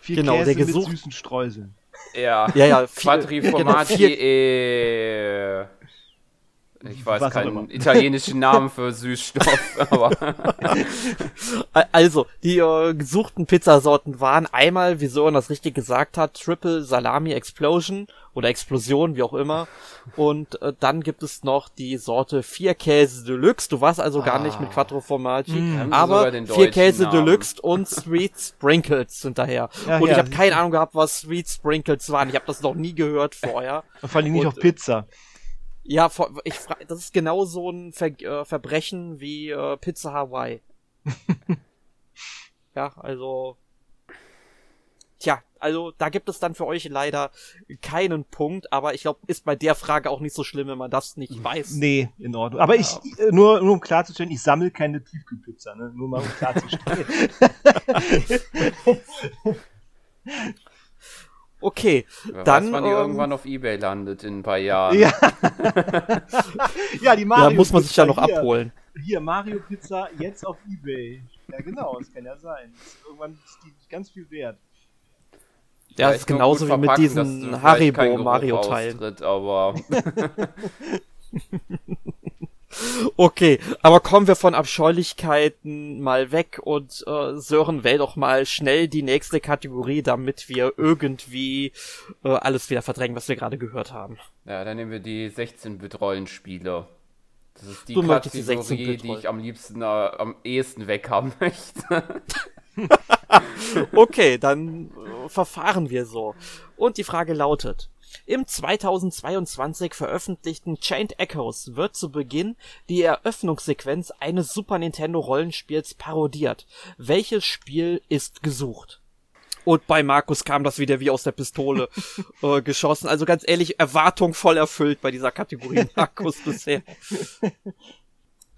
Vier genau, Käse der mit süßen Streuseln. Ja, ja, ja Quattri [laughs] genau, Formaggi genau, e... Ich weiß keinen italienischen Namen für Süßstoff, [laughs] aber. [laughs] also, die äh, gesuchten Pizzasorten waren einmal, wie Sören das richtig gesagt hat, Triple Salami Explosion oder Explosion, wie auch immer. Und äh, dann gibt es noch die Sorte Vier Käse Deluxe. Du warst also ah. gar nicht mit ah. Quattro Formaggi, mm, aber Vier Käse Namen. Deluxe und Sweet Sprinkles hinterher. Ja, und ja. ich habe keine Ahnung gehabt, was Sweet Sprinkles waren. Ich habe das noch nie gehört vorher. Vor allem nicht und, auf Pizza. Ja, ich frage, das ist genau so ein Ver äh, Verbrechen wie äh, Pizza Hawaii. [laughs] ja, also. Tja, also da gibt es dann für euch leider keinen Punkt, aber ich glaube, ist bei der Frage auch nicht so schlimm, wenn man das nicht weiß. Nee, in Ordnung. Aber ja. ich, äh, nur, nur um klarzustellen, ich sammle keine Tiefkühlpizza, ne? Nur mal um klarzustellen. [laughs] [laughs] Okay, Wer dann. Weiß, wann die ähm, irgendwann auf Ebay landet in ein paar Jahren. Ja, [laughs] ja die Mario. Da muss man sich ja noch hier, abholen. Hier, Mario Pizza jetzt auf Ebay. Ja, genau, das kann ja sein. Irgendwann ist die ganz viel wert. Ja, das ist genauso wie mit diesen Haribo Mario Teilen. Aber [laughs] [laughs] Okay, aber kommen wir von Abscheulichkeiten mal weg und äh, Sören, wähl doch mal schnell die nächste Kategorie, damit wir irgendwie äh, alles wieder verdrängen, was wir gerade gehört haben. Ja, dann nehmen wir die 16-Bit-Rollenspiele. Das ist die du Kategorie, die, die ich am liebsten, äh, am ehesten weghaben [laughs] möchte. okay, dann äh, verfahren wir so. Und die Frage lautet, im 2022 veröffentlichten Chained Echoes wird zu Beginn die Eröffnungssequenz eines Super Nintendo Rollenspiels parodiert. Welches Spiel ist gesucht? Und bei Markus kam das wieder wie aus der Pistole [laughs] äh, geschossen. Also ganz ehrlich, Erwartung voll erfüllt bei dieser Kategorie [laughs] Markus bisher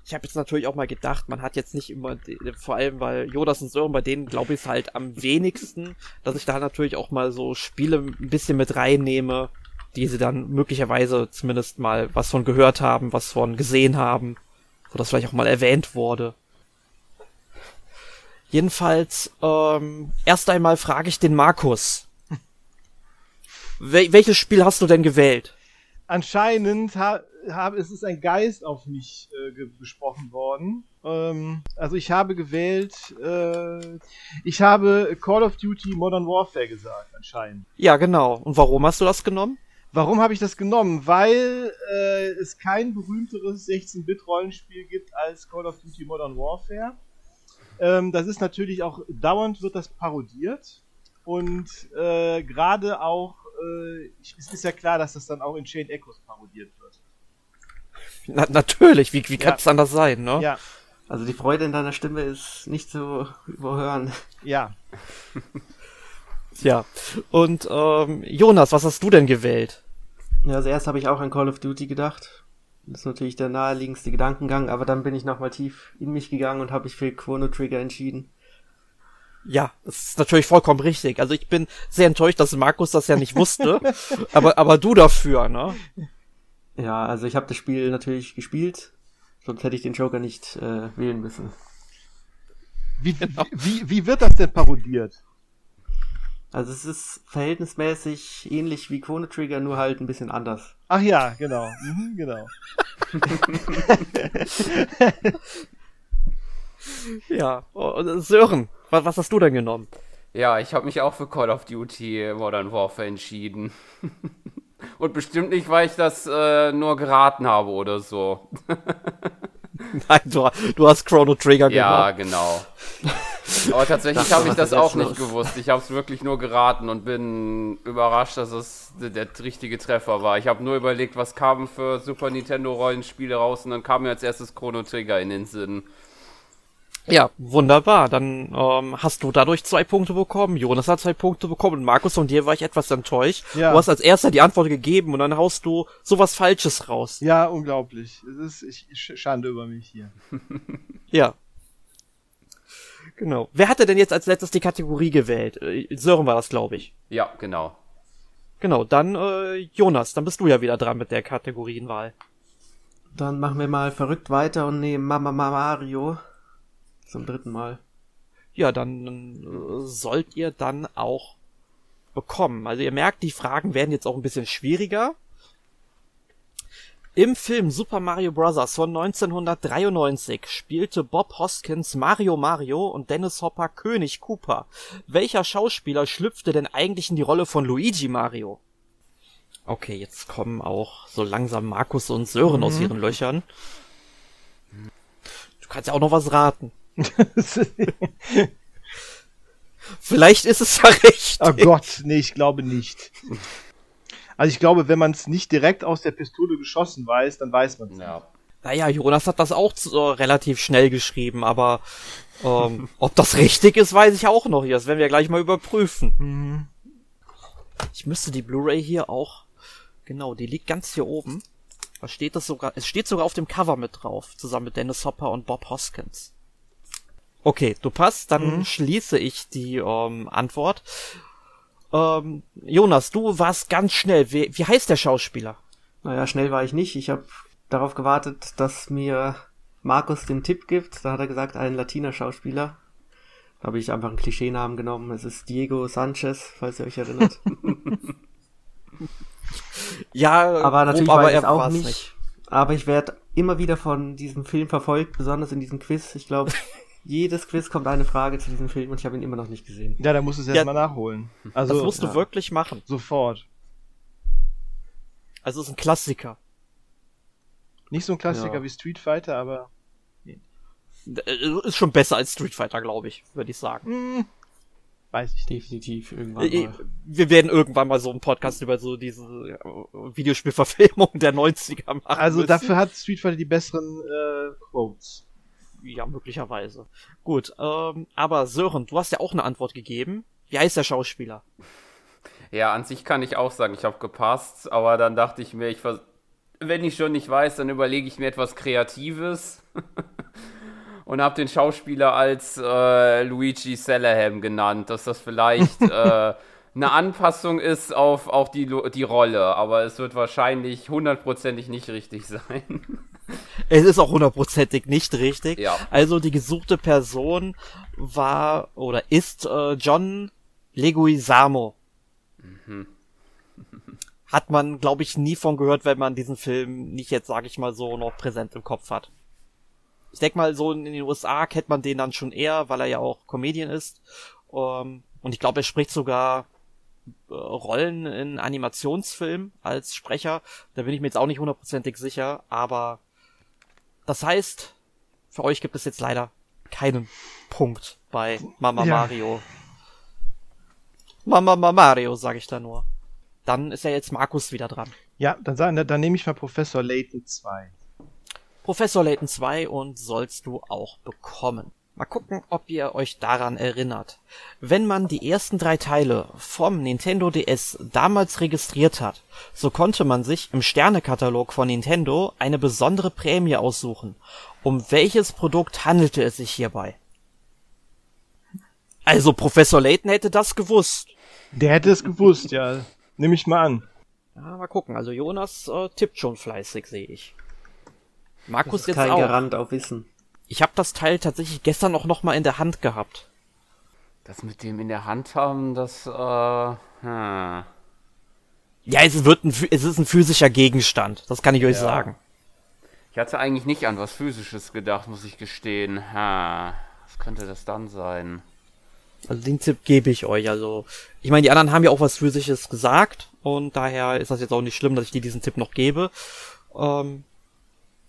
ich habe jetzt natürlich auch mal gedacht, man hat jetzt nicht immer, vor allem weil Jodas und Sören, bei denen glaube ich es halt am wenigsten, dass ich da natürlich auch mal so Spiele ein bisschen mit reinnehme, die sie dann möglicherweise zumindest mal was von gehört haben, was von gesehen haben, wo das vielleicht auch mal erwähnt wurde. Jedenfalls, ähm, erst einmal frage ich den Markus. [laughs] Wel welches Spiel hast du denn gewählt? Anscheinend ha habe, es ist ein Geist auf mich äh, ge gesprochen worden. Ähm, also ich habe gewählt, äh, ich habe Call of Duty Modern Warfare gesagt, anscheinend. Ja, genau. Und warum hast du das genommen? Warum habe ich das genommen? Weil äh, es kein berühmteres 16-Bit-Rollenspiel gibt als Call of Duty Modern Warfare. Ähm, das ist natürlich auch, dauernd wird das parodiert. Und äh, gerade auch, äh, es ist ja klar, dass das dann auch in Chain Echoes parodiert wird. Na, natürlich, wie, wie kann es anders sein, ne? Ja. Also die Freude in deiner Stimme ist nicht zu überhören. Ja. ja. Und ähm, Jonas, was hast du denn gewählt? Ja, also erst habe ich auch an Call of Duty gedacht. Das ist natürlich der naheliegendste Gedankengang, aber dann bin ich nochmal tief in mich gegangen und habe mich für Chrono Trigger entschieden. Ja, das ist natürlich vollkommen richtig. Also ich bin sehr enttäuscht, dass Markus das ja nicht wusste, [laughs] aber aber du dafür, ne? Ja, also ich habe das Spiel natürlich gespielt, sonst hätte ich den Joker nicht äh, wählen müssen. Wie, genau. wie, wie wird das denn parodiert? Also es ist verhältnismäßig ähnlich wie Chrono Trigger, nur halt ein bisschen anders. Ach ja, genau. Mhm, genau. [laughs] ja, oh, Sören, was, was hast du denn genommen? Ja, ich habe mich auch für Call of Duty Modern Warfare entschieden. [laughs] Und bestimmt nicht, weil ich das äh, nur geraten habe oder so. [laughs] Nein, du, du, hast Chrono Trigger gemacht. Ja, genau. [laughs] Aber tatsächlich habe ich das auch nicht gewusst. Ich habe es wirklich nur geraten und bin überrascht, dass es der, der richtige Treffer war. Ich habe nur überlegt, was kam für Super Nintendo Rollenspiele raus und dann kam mir als erstes Chrono Trigger in den Sinn. Ja, wunderbar. Dann ähm, hast du dadurch zwei Punkte bekommen. Jonas hat zwei Punkte bekommen. Und Markus, von dir war ich etwas enttäuscht. Ja. Du hast als erster die Antwort gegeben und dann haust du sowas Falsches raus. Ja, unglaublich. Es ist ich, Schande über mich hier. [laughs] ja. Genau. Wer hatte denn jetzt als letztes die Kategorie gewählt? Äh, Sören war das, glaube ich. Ja, genau. Genau, dann äh, Jonas, dann bist du ja wieder dran mit der Kategorienwahl. Dann machen wir mal verrückt weiter und nehmen Mama Mario. Zum dritten Mal. Ja, dann äh, sollt ihr dann auch bekommen. Also ihr merkt, die Fragen werden jetzt auch ein bisschen schwieriger. Im Film Super Mario Bros. von 1993 spielte Bob Hoskins Mario Mario und Dennis Hopper König Cooper. Welcher Schauspieler schlüpfte denn eigentlich in die Rolle von Luigi Mario? Okay, jetzt kommen auch so langsam Markus und Sören mhm. aus ihren Löchern. Du kannst ja auch noch was raten. [laughs] Vielleicht ist es ja recht. Oh Gott, nee, ich glaube nicht. Also ich glaube, wenn man es nicht direkt aus der Pistole geschossen weiß, dann weiß man es. Ja. Naja, Jonas hat das auch so relativ schnell geschrieben, aber ähm, [laughs] ob das richtig ist, weiß ich auch noch. Das werden wir gleich mal überprüfen. Mhm. Ich müsste die Blu-ray hier auch. Genau, die liegt ganz hier oben. Da steht das sogar. Es steht sogar auf dem Cover mit drauf, zusammen mit Dennis Hopper und Bob Hoskins. Okay, du passt, dann mhm. schließe ich die ähm, Antwort. Ähm, Jonas, du warst ganz schnell. Wie, wie heißt der Schauspieler? Naja, schnell war ich nicht. Ich habe darauf gewartet, dass mir Markus den Tipp gibt. Da hat er gesagt, ein Latiner Schauspieler. Da habe ich einfach einen Klischeenamen genommen. Es ist Diego Sanchez, falls ihr euch erinnert. [laughs] ja, aber natürlich grob, aber er auch nicht, nicht. Aber ich werde immer wieder von diesem Film verfolgt, besonders in diesem Quiz. Ich glaube, [laughs] jedes Quiz kommt eine Frage zu diesem Film und ich habe ihn immer noch nicht gesehen. Ja, da musst du es erstmal nachholen. Also, das musst ja. du wirklich machen. Sofort. Also es ist ein Klassiker. Nicht so ein Klassiker ja. wie Street Fighter, aber. Äh, ist schon besser als Street Fighter, glaube ich, würde ich sagen. Hm. Weiß ich definitiv irgendwann äh, mal. Wir werden irgendwann mal so einen Podcast über so diese äh, Videospielverfilmung der 90er machen. Also müssen. dafür hat Street Fighter die besseren äh, Quotes. Ja, möglicherweise. Gut, ähm, aber Sören, du hast ja auch eine Antwort gegeben. Wie heißt der Schauspieler? Ja, an sich kann ich auch sagen, ich habe gepasst, aber dann dachte ich mir, ich wenn ich schon nicht weiß, dann überlege ich mir etwas Kreatives [laughs] und habe den Schauspieler als äh, Luigi Salahem genannt, dass das vielleicht [laughs] äh, eine Anpassung ist auf, auf die, die Rolle, aber es wird wahrscheinlich hundertprozentig nicht richtig [laughs] sein. Es ist auch hundertprozentig nicht richtig. Ja. Also die gesuchte Person war oder ist äh, John Leguizamo. Mhm. [laughs] Hat man, glaube ich, nie von gehört, wenn man diesen Film nicht jetzt, sage ich mal so, noch präsent im Kopf hat. Ich denke mal, so in den USA kennt man den dann schon eher, weil er ja auch Comedian ist. Ähm, und ich glaube, er spricht sogar äh, Rollen in Animationsfilmen als Sprecher. Da bin ich mir jetzt auch nicht hundertprozentig sicher, aber das heißt, für euch gibt es jetzt leider keinen Punkt bei Mama ja. Mario. Mama Mario, sage ich da nur. Dann ist ja jetzt Markus wieder dran. Ja, dann, dann, dann nehme ich mal Professor Layton 2. Professor Layton 2 und sollst du auch bekommen. Mal gucken, ob ihr euch daran erinnert. Wenn man die ersten drei Teile vom Nintendo DS damals registriert hat, so konnte man sich im Sternekatalog von Nintendo eine besondere Prämie aussuchen. Um welches Produkt handelte es sich hierbei? Also Professor Layton hätte das gewusst. Der hätte es gewusst, ja. Nimm ich mal an. Ja, mal gucken. Also Jonas äh, tippt schon fleißig, sehe ich. Markus jetzt kein auch. Garant auf Wissen. Ich habe das Teil tatsächlich gestern auch noch mal in der Hand gehabt. Das mit dem in der Hand haben, das, äh, hm. Ja, es wird ein, es ist ein physischer Gegenstand. Das kann ich euch ja. sagen. Ich hatte eigentlich nicht an was Physisches gedacht, muss ich gestehen. Ha, was könnte das dann sein? Also den Tipp gebe ich euch. Also, ich meine, die anderen haben ja auch was Physisches gesagt und daher ist das jetzt auch nicht schlimm, dass ich dir diesen Tipp noch gebe. Ähm,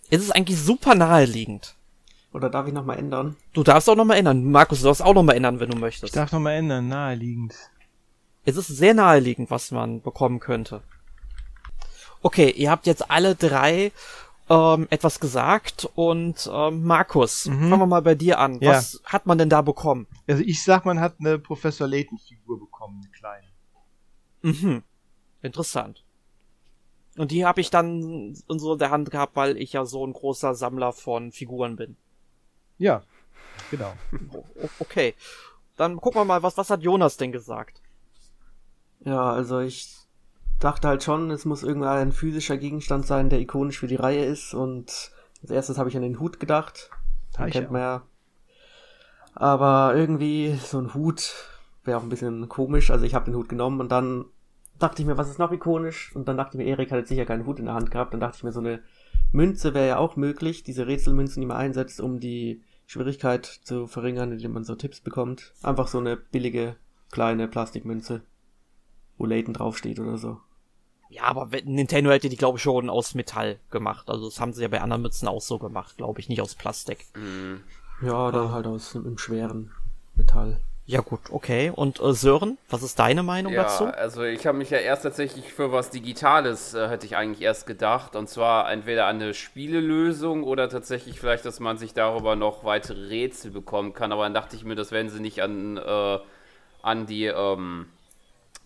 es ist eigentlich super naheliegend. Oder darf ich nochmal ändern? Du darfst auch nochmal ändern. Markus, du darfst auch nochmal ändern, wenn du möchtest. Ich darf nochmal ändern, naheliegend. Es ist sehr naheliegend, was man bekommen könnte. Okay, ihr habt jetzt alle drei ähm, etwas gesagt und ähm, Markus, mhm. fangen wir mal bei dir an. Ja. Was hat man denn da bekommen? Also ich sag, man hat eine Professor Layton-Figur bekommen, eine kleine. Mhm. Interessant. Und die habe ich dann in so der Hand gehabt, weil ich ja so ein großer Sammler von Figuren bin. Ja, genau. [laughs] Okay. Dann gucken wir mal, was, was hat Jonas denn gesagt? Ja, also ich dachte halt schon, es muss irgendein physischer Gegenstand sein, der ikonisch für die Reihe ist. Und als erstes habe ich an den Hut gedacht. Den kennt man ja. Aber irgendwie so ein Hut wäre auch ein bisschen komisch. Also ich habe den Hut genommen und dann dachte ich mir, was ist noch ikonisch? Und dann dachte ich mir, Erik hat jetzt sicher keinen Hut in der Hand gehabt. Dann dachte ich mir, so eine Münze wäre ja auch möglich, diese Rätselmünzen, die man einsetzt, um die Schwierigkeit zu verringern, indem man so Tipps bekommt. Einfach so eine billige, kleine Plastikmünze, wo Layton draufsteht oder so. Ja, aber Nintendo hätte die, glaube ich, schon aus Metall gemacht. Also das haben sie ja bei anderen Mützen auch so gemacht, glaube ich, nicht aus Plastik. Mhm. Ja, dann halt aus einem schweren Metall. Ja gut, okay. Und äh, Sören, was ist deine Meinung ja, dazu? Also ich habe mich ja erst tatsächlich für was Digitales, äh, hätte ich eigentlich erst gedacht. Und zwar entweder eine Spielelösung oder tatsächlich vielleicht, dass man sich darüber noch weitere Rätsel bekommen kann. Aber dann dachte ich mir, das werden sie nicht an, äh, an die ähm,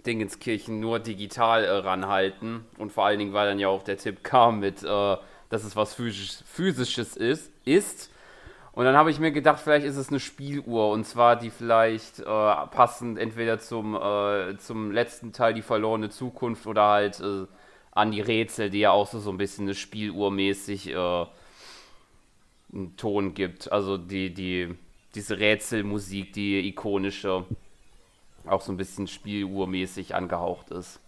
Dingenskirchen nur digital äh, ranhalten. Und vor allen Dingen, weil dann ja auch der Tipp kam mit, äh, dass es was Physisch, Physisches ist. ist. Und dann habe ich mir gedacht, vielleicht ist es eine Spieluhr. Und zwar die vielleicht äh, passend entweder zum, äh, zum letzten Teil, die verlorene Zukunft, oder halt äh, an die Rätsel, die ja auch so, so ein bisschen eine Spieluhrmäßig äh, einen Ton gibt. Also die, die, diese Rätselmusik, die ikonische auch so ein bisschen spieluhrmäßig angehaucht ist.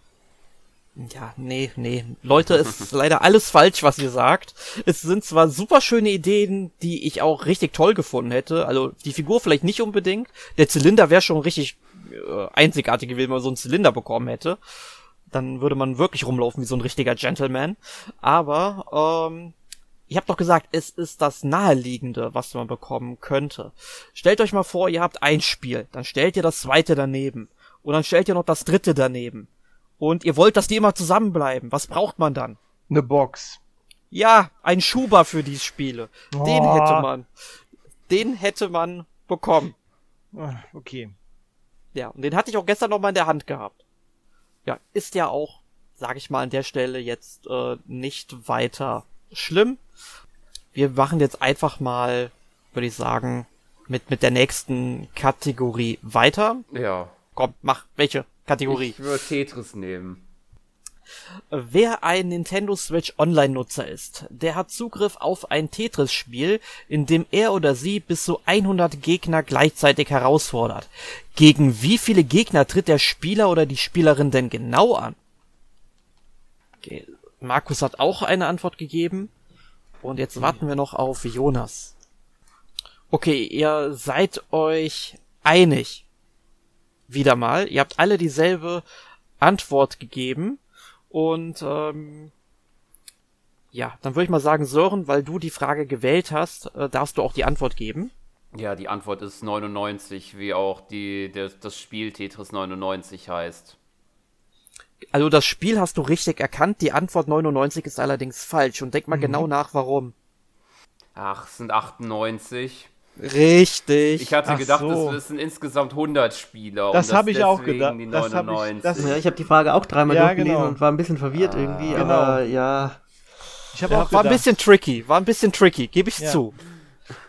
Ja, nee, nee. Leute, es ist [laughs] leider alles falsch, was ihr sagt. Es sind zwar super schöne Ideen, die ich auch richtig toll gefunden hätte. Also die Figur vielleicht nicht unbedingt. Der Zylinder wäre schon richtig äh, einzigartig gewesen, wenn man so einen Zylinder bekommen hätte. Dann würde man wirklich rumlaufen wie so ein richtiger Gentleman. Aber ähm, ich habe doch gesagt, es ist das Naheliegende, was man bekommen könnte. Stellt euch mal vor, ihr habt ein Spiel, dann stellt ihr das zweite daneben. Und dann stellt ihr noch das dritte daneben. Und ihr wollt, dass die immer zusammenbleiben. Was braucht man dann? Eine Box. Ja, ein Schuber für die Spiele. Oh. Den hätte man. Den hätte man bekommen. Ah, okay. Ja, und den hatte ich auch gestern noch mal in der Hand gehabt. Ja, ist ja auch, sag ich mal, an der Stelle jetzt äh, nicht weiter schlimm. Wir machen jetzt einfach mal, würde ich sagen, mit, mit der nächsten Kategorie weiter. Ja. Komm, mach, welche Kategorie? Ich würde Tetris nehmen. Wer ein Nintendo Switch Online-Nutzer ist, der hat Zugriff auf ein Tetris-Spiel, in dem er oder sie bis zu 100 Gegner gleichzeitig herausfordert. Gegen wie viele Gegner tritt der Spieler oder die Spielerin denn genau an? Okay. Markus hat auch eine Antwort gegeben. Und jetzt warten wir noch auf Jonas. Okay, ihr seid euch einig. Wieder mal. Ihr habt alle dieselbe Antwort gegeben. Und ähm, ja, dann würde ich mal sagen, Sören, weil du die Frage gewählt hast, äh, darfst du auch die Antwort geben. Ja, die Antwort ist 99, wie auch die, das, das Spiel Tetris 99 heißt. Also das Spiel hast du richtig erkannt, die Antwort 99 ist allerdings falsch und denk mal mhm. genau nach, warum. Ach, es sind 98. Richtig. Ich hatte Ach gedacht, so. es sind insgesamt 100 Spieler. Das habe ich auch gedacht. Die 99. Das hab ich, das ja, ich habe die Frage auch dreimal ja, durchgelesen genau. und war ein bisschen verwirrt ah, irgendwie, genau. aber ja. Ich ja, auch war ein bisschen tricky, war ein bisschen tricky, gebe ich ja. zu.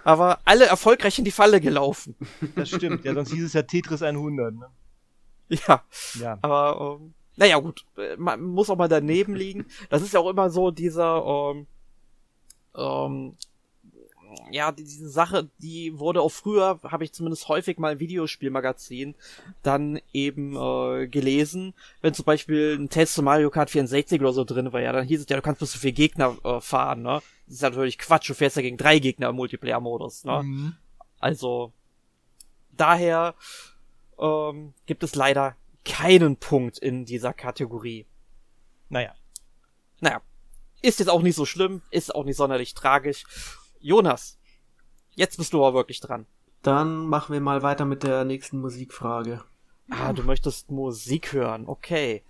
Aber alle erfolgreich in die Falle gelaufen. Das stimmt, ja, sonst hieß es ja Tetris 100, ne? Ja. ja. Aber ähm, naja, gut, äh, man muss auch mal daneben liegen. Das ist ja auch immer so dieser, ähm, ähm, ja, diese Sache, die wurde auch früher, habe ich zumindest häufig mal im Videospielmagazin dann eben äh, gelesen, wenn zum Beispiel ein Test zu Mario Kart 64 oder so drin war, ja, dann hieß es ja, du kannst bis zu vier Gegner äh, fahren, ne? Das ist natürlich Quatsch, du fährst ja gegen drei Gegner im Multiplayer-Modus, ne? Mhm. Also, daher ähm, gibt es leider keinen Punkt in dieser Kategorie. Naja. Naja. Ist jetzt auch nicht so schlimm, ist auch nicht sonderlich tragisch. Jonas, jetzt bist du aber wirklich dran. Dann machen wir mal weiter mit der nächsten Musikfrage. Ah, du möchtest Musik hören, okay.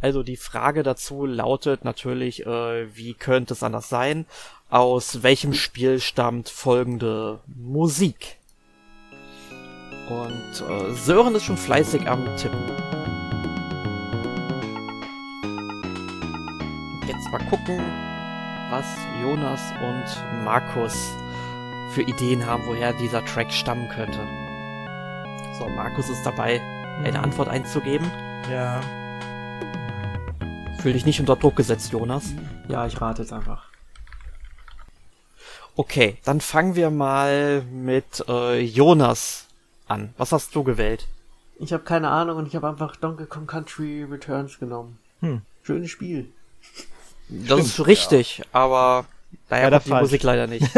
Also die Frage dazu lautet natürlich, äh, wie könnte es anders sein? Aus welchem Spiel stammt folgende Musik? Und äh, Sören ist schon fleißig am Tippen. Jetzt mal gucken, was Jonas und Markus für Ideen haben, woher dieser Track stammen könnte. So, Markus ist dabei, eine Antwort einzugeben. Ja. Fühl dich nicht unter Druck gesetzt, Jonas. Ja, ich rate jetzt einfach. Okay, dann fangen wir mal mit äh, Jonas an. Was hast du gewählt? Ich habe keine Ahnung und ich habe einfach Donkey Kong Country Returns genommen. Hm. Schönes Spiel. Das ist richtig, ja. aber daher kommt die falsch. Musik leider nicht. [laughs]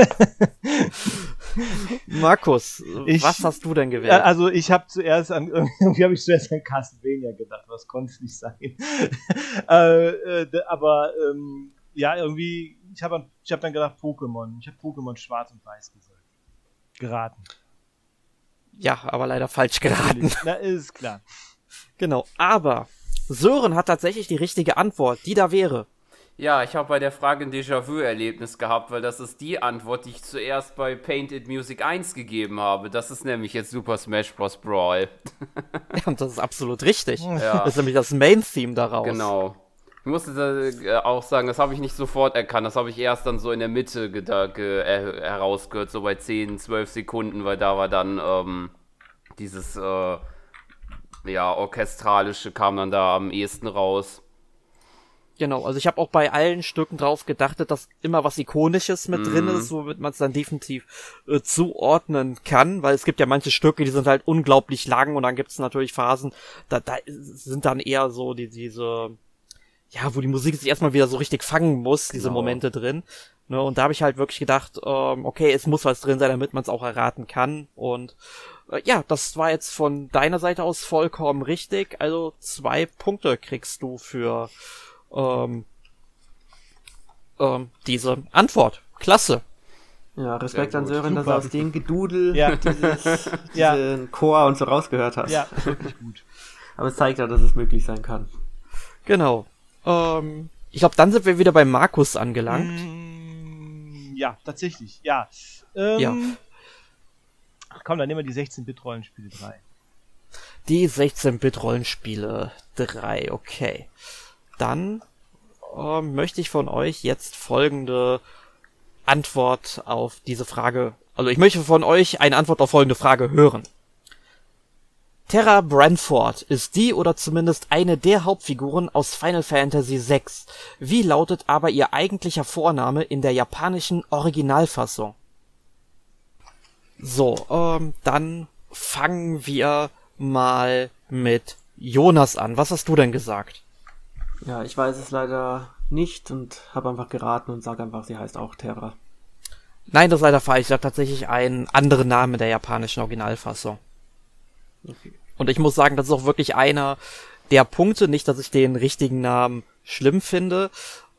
Markus, ich, was hast du denn gewählt? Also ich habe zuerst an [laughs] irgendwie habe ich zuerst an Castlevania gedacht, was konnte es nicht sein. [laughs] äh, äh, aber ähm, ja, irgendwie ich habe ich hab dann gedacht Pokémon. Ich habe Pokémon Schwarz und Weiß gesagt. Geraten. Ja, aber leider falsch geraten. Na, ist klar. Genau, aber Sören hat tatsächlich die richtige Antwort, die da wäre. Ja, ich habe bei der Frage ein Déjà-vu-Erlebnis gehabt, weil das ist die Antwort, die ich zuerst bei Painted Music 1 gegeben habe. Das ist nämlich jetzt Super Smash Bros. Brawl. [laughs] ja, und das ist absolut richtig. Ja. Das ist nämlich das Main-Theme daraus. Genau. Ich musste äh, auch sagen, das habe ich nicht sofort erkannt. Das habe ich erst dann so in der Mitte äh, herausgehört, so bei 10, 12 Sekunden, weil da war dann ähm, dieses äh, ja, orchestralische kam dann da am ehesten raus. Genau, also ich habe auch bei allen Stücken drauf gedacht, dass immer was Ikonisches mit mm. drin mhm. ist, womit man es dann definitiv äh, zuordnen kann, weil es gibt ja manche Stücke, die sind halt unglaublich lang und dann gibt es natürlich Phasen, da, da sind dann eher so die, diese, ja, wo die Musik sich erstmal wieder so richtig fangen muss, diese genau. Momente drin. Ne, und da habe ich halt wirklich gedacht, ähm, okay, es muss was drin sein, damit man es auch erraten kann. Und äh, ja, das war jetzt von deiner Seite aus vollkommen richtig. Also zwei Punkte kriegst du für ähm, ähm, diese Antwort. Klasse. Ja, Respekt an Sören, dass er aus dem Gedudel ja. [laughs] dieses, [laughs] ja. diesen Chor und so rausgehört hat. Ja, wirklich gut. [laughs] Aber es zeigt ja, dass es möglich sein kann. Genau. Ähm, ich glaube, dann sind wir wieder bei Markus angelangt. Mm, ja, tatsächlich, ja. Ähm, ja. Ach komm, dann nehmen wir die 16-Bit-Rollenspiele 3. Die 16-Bit-Rollenspiele 3, okay dann äh, möchte ich von euch jetzt folgende Antwort auf diese Frage, also ich möchte von euch eine Antwort auf folgende Frage hören. Terra Branford ist die oder zumindest eine der Hauptfiguren aus Final Fantasy VI. Wie lautet aber ihr eigentlicher Vorname in der japanischen Originalfassung? So, ähm, dann fangen wir mal mit Jonas an. Was hast du denn gesagt? Ja, ich weiß es leider nicht und habe einfach geraten und sage einfach, sie heißt auch Terra. Nein, das ist leider falsch. Sie hat tatsächlich einen anderen Namen der japanischen Originalfassung. Okay. Und ich muss sagen, das ist auch wirklich einer der Punkte, nicht, dass ich den richtigen Namen schlimm finde,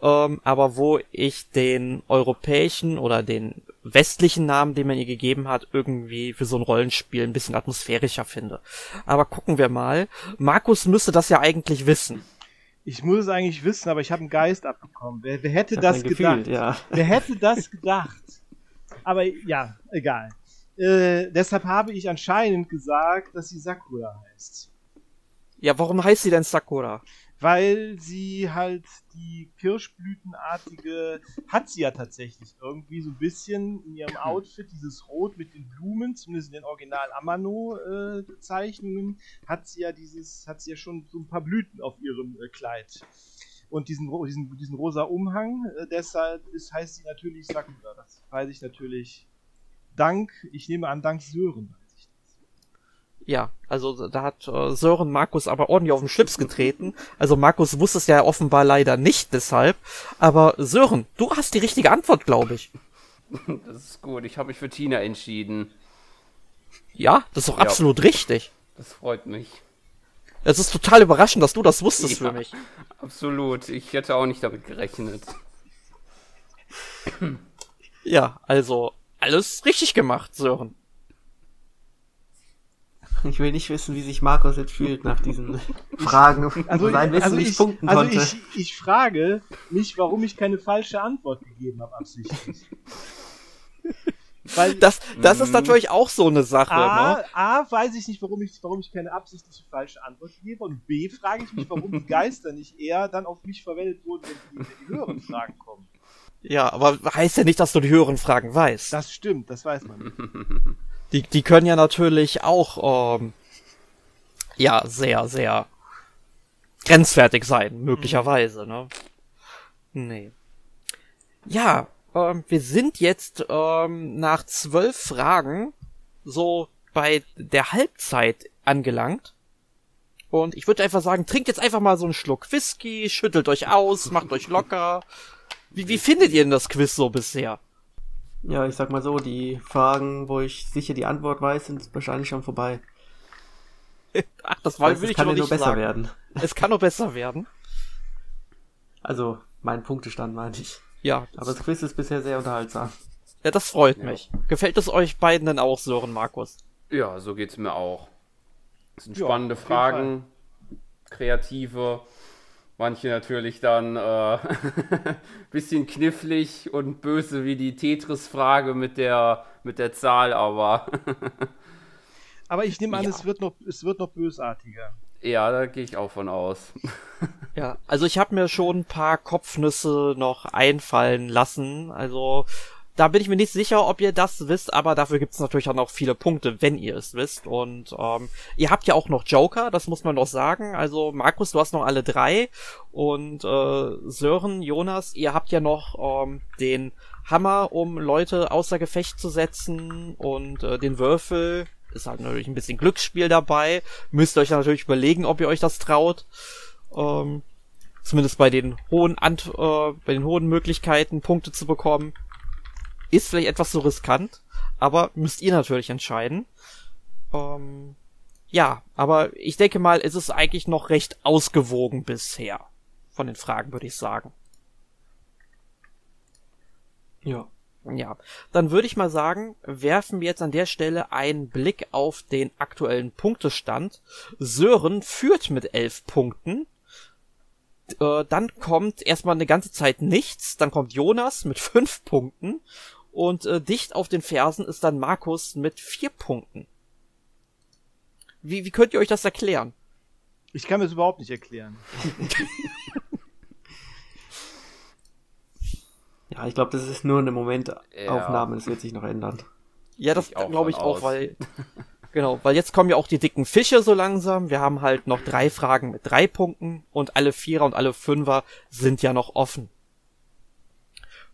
ähm, aber wo ich den europäischen oder den westlichen Namen, den man ihr gegeben hat, irgendwie für so ein Rollenspiel ein bisschen atmosphärischer finde. Aber gucken wir mal. Markus müsste das ja eigentlich wissen. Ich muss es eigentlich wissen, aber ich habe einen Geist abbekommen. Wer, wer hätte das gedacht? Gefühl, ja. Wer hätte das gedacht? Aber ja, egal. Äh, deshalb habe ich anscheinend gesagt, dass sie Sakura heißt. Ja, warum heißt sie denn Sakura? Weil sie halt die Kirschblütenartige hat sie ja tatsächlich irgendwie so ein bisschen in ihrem Outfit, dieses Rot mit den Blumen, zumindest in den Original Amano-Zeichnungen, äh, hat sie ja dieses, hat sie ja schon so ein paar Blüten auf ihrem äh, Kleid. Und diesen, diesen, diesen rosa Umhang, äh, deshalb ist, heißt sie natürlich Sakura. Das weiß ich natürlich dank, ich nehme an, dank Sören. Ja, also da hat äh, Sören Markus aber ordentlich auf den Schlips getreten. Also Markus wusste es ja offenbar leider nicht deshalb. Aber Sören, du hast die richtige Antwort, glaube ich. Das ist gut. Ich habe mich für Tina entschieden. Ja, das ist doch ja. absolut richtig. Das freut mich. Es ist total überraschend, dass du das wusstest ja, für mich. Absolut. Ich hätte auch nicht damit gerechnet. Ja, also alles richtig gemacht, Sören. Ich will nicht wissen, wie sich Markus jetzt fühlt nach diesen [laughs] Fragen. Also, sein Wissen also nicht ich, punkten also konnte. Ich, ich frage mich, warum ich keine falsche Antwort gegeben habe, absichtlich. Weil, das, das ist natürlich auch so eine Sache. A, ne? A, weiß ich nicht, warum ich, warum ich keine absichtliche falsche Antwort gebe. Und B, frage ich mich, warum die Geister nicht eher dann auf mich verwendet wurden, wenn die, wenn die höheren Fragen kommen. Ja, aber heißt ja nicht, dass du die höheren Fragen weißt. Das stimmt, das weiß man. [laughs] Die, die können ja natürlich auch, ähm, ja, sehr, sehr grenzwertig sein, möglicherweise, ne? Nee. Ja, ähm, wir sind jetzt ähm, nach zwölf Fragen so bei der Halbzeit angelangt. Und ich würde einfach sagen, trinkt jetzt einfach mal so einen Schluck Whisky, schüttelt euch aus, macht euch locker. Wie, wie findet ihr denn das Quiz so bisher? Ja, ich sag mal so, die Fragen, wo ich sicher die Antwort weiß, sind wahrscheinlich schon vorbei. Ach, das war, will es ich kann noch ja nur nicht besser sagen. werden. Es kann noch besser werden. Also, mein Punktestand meine ich. Ja, Aber das Quiz ist bisher sehr unterhaltsam. ja das freut mich. Gefällt es euch beiden denn auch, Sören, Markus? Ja, so geht's mir auch. Das sind Ja, spannende Fragen, kreative, manche natürlich dann äh, [laughs] bisschen knifflig und böse wie die Tetris-Frage mit der, mit der Zahl, aber [laughs] Aber ich nehme an, Ja. es, wird noch, es wird noch bösartiger. ja, da gehe ich auch von aus. [laughs] Ja, also ich habe mir schon ein paar Kopfnüsse noch einfallen lassen. Also da bin ich mir nicht sicher, ob ihr das wisst, aber dafür gibt's natürlich auch noch viele Punkte, wenn ihr es wisst. Und ähm, ihr habt ja auch noch Joker, das muss man doch sagen. Also Markus, du hast noch alle drei. Und äh, Sören, Jonas, ihr habt ja noch ähm, den Hammer, um Leute außer Gefecht zu setzen. Und äh, den Würfel. Ist halt natürlich ein bisschen Glücksspiel dabei. Müsst ihr euch natürlich überlegen, ob ihr euch das traut. Ähm, zumindest bei den hohen Ant äh, bei den hohen Möglichkeiten Punkte zu bekommen, ist vielleicht etwas so riskant, aber müsst ihr natürlich entscheiden. Ähm, ja, aber ich denke mal, es ist eigentlich noch recht ausgewogen bisher von den Fragen, würde ich sagen. Ja. Ja, dann würde ich mal sagen, werfen wir jetzt an der Stelle einen Blick auf den aktuellen Punktestand. Sören führt mit elf Punkten. Äh, dann kommt erstmal eine ganze Zeit nichts. Dann kommt Jonas mit fünf Punkten. Und äh, dicht auf den Fersen ist dann Markus mit vier Punkten. Wie, wie könnt ihr euch das erklären? Ich kann mir das überhaupt nicht erklären. [laughs] Ja, ich glaube, das ist nur eine Momentaufnahme, das wird sich noch ändern. Ja, das glaube ich auch, aus. weil [laughs] genau, weil jetzt kommen ja auch die dicken Fische so langsam. Wir haben halt noch drei Fragen mit drei Punkten und alle Vierer und alle Fünfer sind ja noch offen.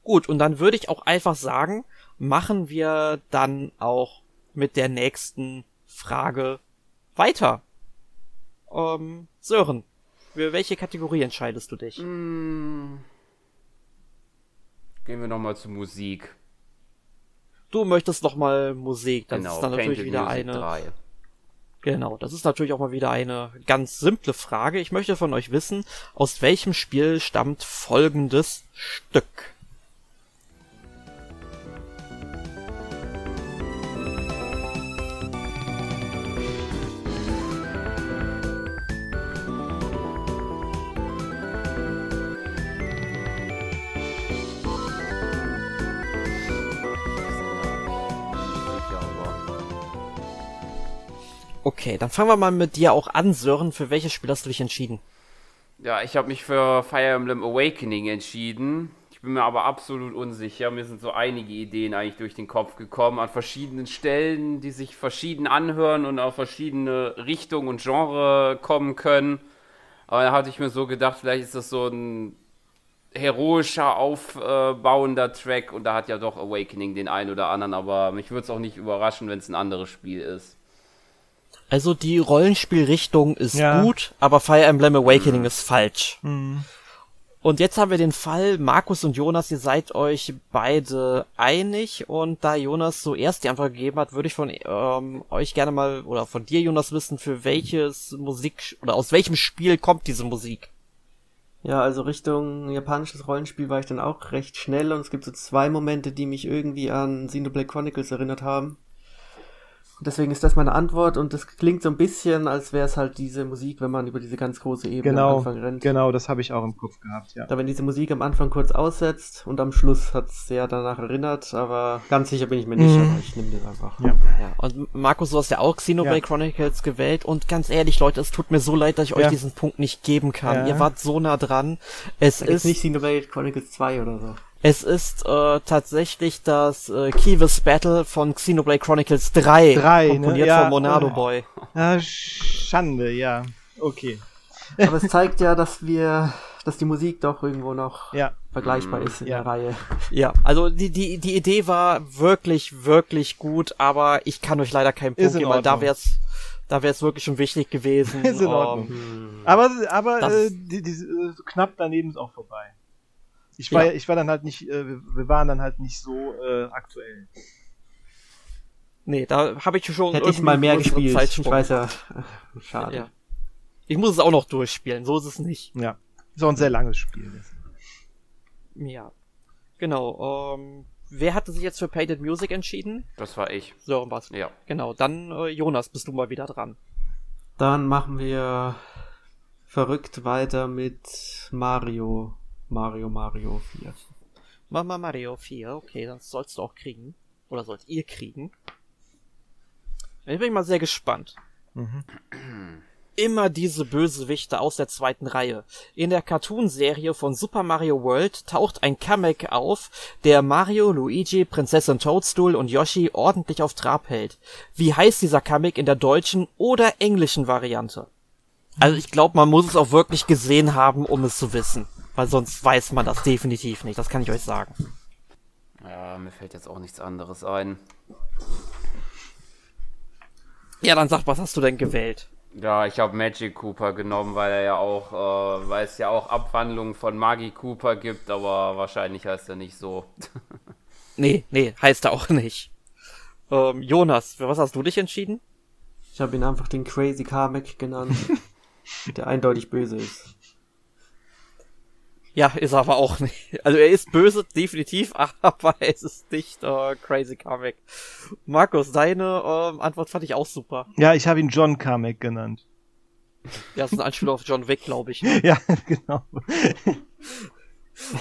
Gut, und dann würde ich auch einfach sagen, machen wir dann auch mit der nächsten Frage weiter. Ähm, Sören, für welche Kategorie entscheidest du dich? Hm. Gehen wir nochmal zu Musik. Du möchtest noch mal Musik, das genau, ist dann natürlich wieder Music eine 3. Genau, das ist natürlich auch mal wieder eine ganz simple Frage. Ich möchte von euch wissen, aus welchem Spiel stammt folgendes Stück? Okay, dann fangen wir mal mit dir auch an, Sören. Für welches Spiel hast du dich entschieden? Ja, ich habe mich für Fire Emblem Awakening entschieden. Ich bin mir aber absolut unsicher. Mir sind so einige Ideen eigentlich durch den Kopf gekommen an verschiedenen Stellen, die sich verschieden anhören und auf verschiedene Richtungen und Genre kommen können. Aber da hatte ich mir so gedacht, vielleicht ist das so ein heroischer, aufbauender Track und da hat ja doch Awakening den einen oder anderen, aber mich würde es auch nicht überraschen, wenn es ein anderes Spiel ist. Also die Rollenspielrichtung ist Ja. gut, aber Fire Emblem Awakening ist falsch. Mhm. Und jetzt haben wir den Fall, Markus und Jonas, ihr seid euch beide einig und da Jonas zuerst die Antwort gegeben hat, würde ich von ähm, euch gerne mal oder von dir, Jonas, wissen, für welches Musik oder aus welchem Spiel kommt diese Musik? Ja, also Richtung japanisches Rollenspiel war ich dann auch recht schnell und es gibt so zwei Momente, die mich irgendwie an Xenoblade Chronicles erinnert haben. Deswegen ist das meine Antwort und das klingt so ein bisschen, als wäre es halt diese Musik, wenn man über diese ganz große Ebene am Genau, Anfang rennt. genau, das habe ich auch im Kopf gehabt, ja. Da wenn diese Musik am Anfang kurz aussetzt und am Schluss hat es sehr danach erinnert, aber ganz sicher bin ich mir nicht, Mhm. aber ich nehme das einfach. Ja. Ja, und Markus, du hast ja auch Xenoblade Ja. Chronicles gewählt und ganz ehrlich, Leute, es tut mir so leid, dass ich euch Ja. diesen Punkt nicht geben kann. Ja. Ihr wart so nah dran. Es Ist ist nicht Xenoblade Chronicles 2 oder so. Es ist äh, tatsächlich das äh, Keyvis Battle von Xenoblade Chronicles 3, Drei, ne? komponiert Ja, von Monado. Boy. Ah, Schande, ja. Okay. Aber es zeigt ja, dass wir, dass die Musik doch irgendwo noch Ja. vergleichbar ist in Ja. der Reihe. Ja, also die, die, die Idee war wirklich, wirklich gut, aber ich kann euch leider keinen Punkt geben, weil da wär's Da wäre es wirklich schon wichtig gewesen. [laughs] ist in Ordnung. Ähm, aber aber äh, die, die, äh, knapp daneben ist auch vorbei. Ich war, ja. ich war dann halt nicht, äh, wir waren dann halt nicht so äh, aktuell. Nee, da habe ich schon. Hätte ich mal mehr gespielt. Ich weiß ja. [laughs] Schade. Ja. Ich muss es auch noch durchspielen, so ist es nicht. Ja. Ist auch ein sehr langes Spiel. Ja. Genau. Ähm, wer hatte sich jetzt für Painted Music entschieden? Das war ich. So, was? Ja. Genau. Dann, äh, Jonas, bist du mal wieder dran. Dann machen wir verrückt weiter mit Mario. Mario, Mario 4. Mama Mario 4, okay, das sollst du auch kriegen. Oder sollt ihr kriegen. Ich bin mal sehr gespannt. Mhm. Immer diese Bösewichte aus der zweiten Reihe. In der Cartoonserie von Super Mario World taucht ein Kamek auf, der Mario, Luigi, Prinzessin Toadstool und Yoshi ordentlich auf Trab hält. Wie heißt dieser Kamek in der deutschen oder englischen Variante? Also ich glaube, man muss es auch wirklich gesehen haben, um es zu wissen. Weil sonst weiß man das definitiv nicht, das kann ich euch sagen. Ja, mir fällt jetzt auch nichts anderes ein. Ja, dann sag, was hast du denn gewählt? Ja, ich habe Magic Cooper genommen, weil er ja auch, äh, weil es ja auch Abwandlungen von Magi Cooper gibt, aber wahrscheinlich heißt er nicht so. [laughs] nee, nee, heißt er auch nicht. Ähm, Jonas, für was hast du dich entschieden? Ich habe ihn einfach den Crazy Kamek genannt, [laughs] der eindeutig böse ist. Ja, ist er aber auch nicht. Also er ist böse, definitiv, [laughs] aber es ist nicht äh, Crazy Kamek. Markus, deine ähm, Antwort fand ich auch super. Ja, ich habe ihn John Kamek genannt. Ja, das ist ein Anspiel auf John Wick, glaube ich. [laughs] ja, genau.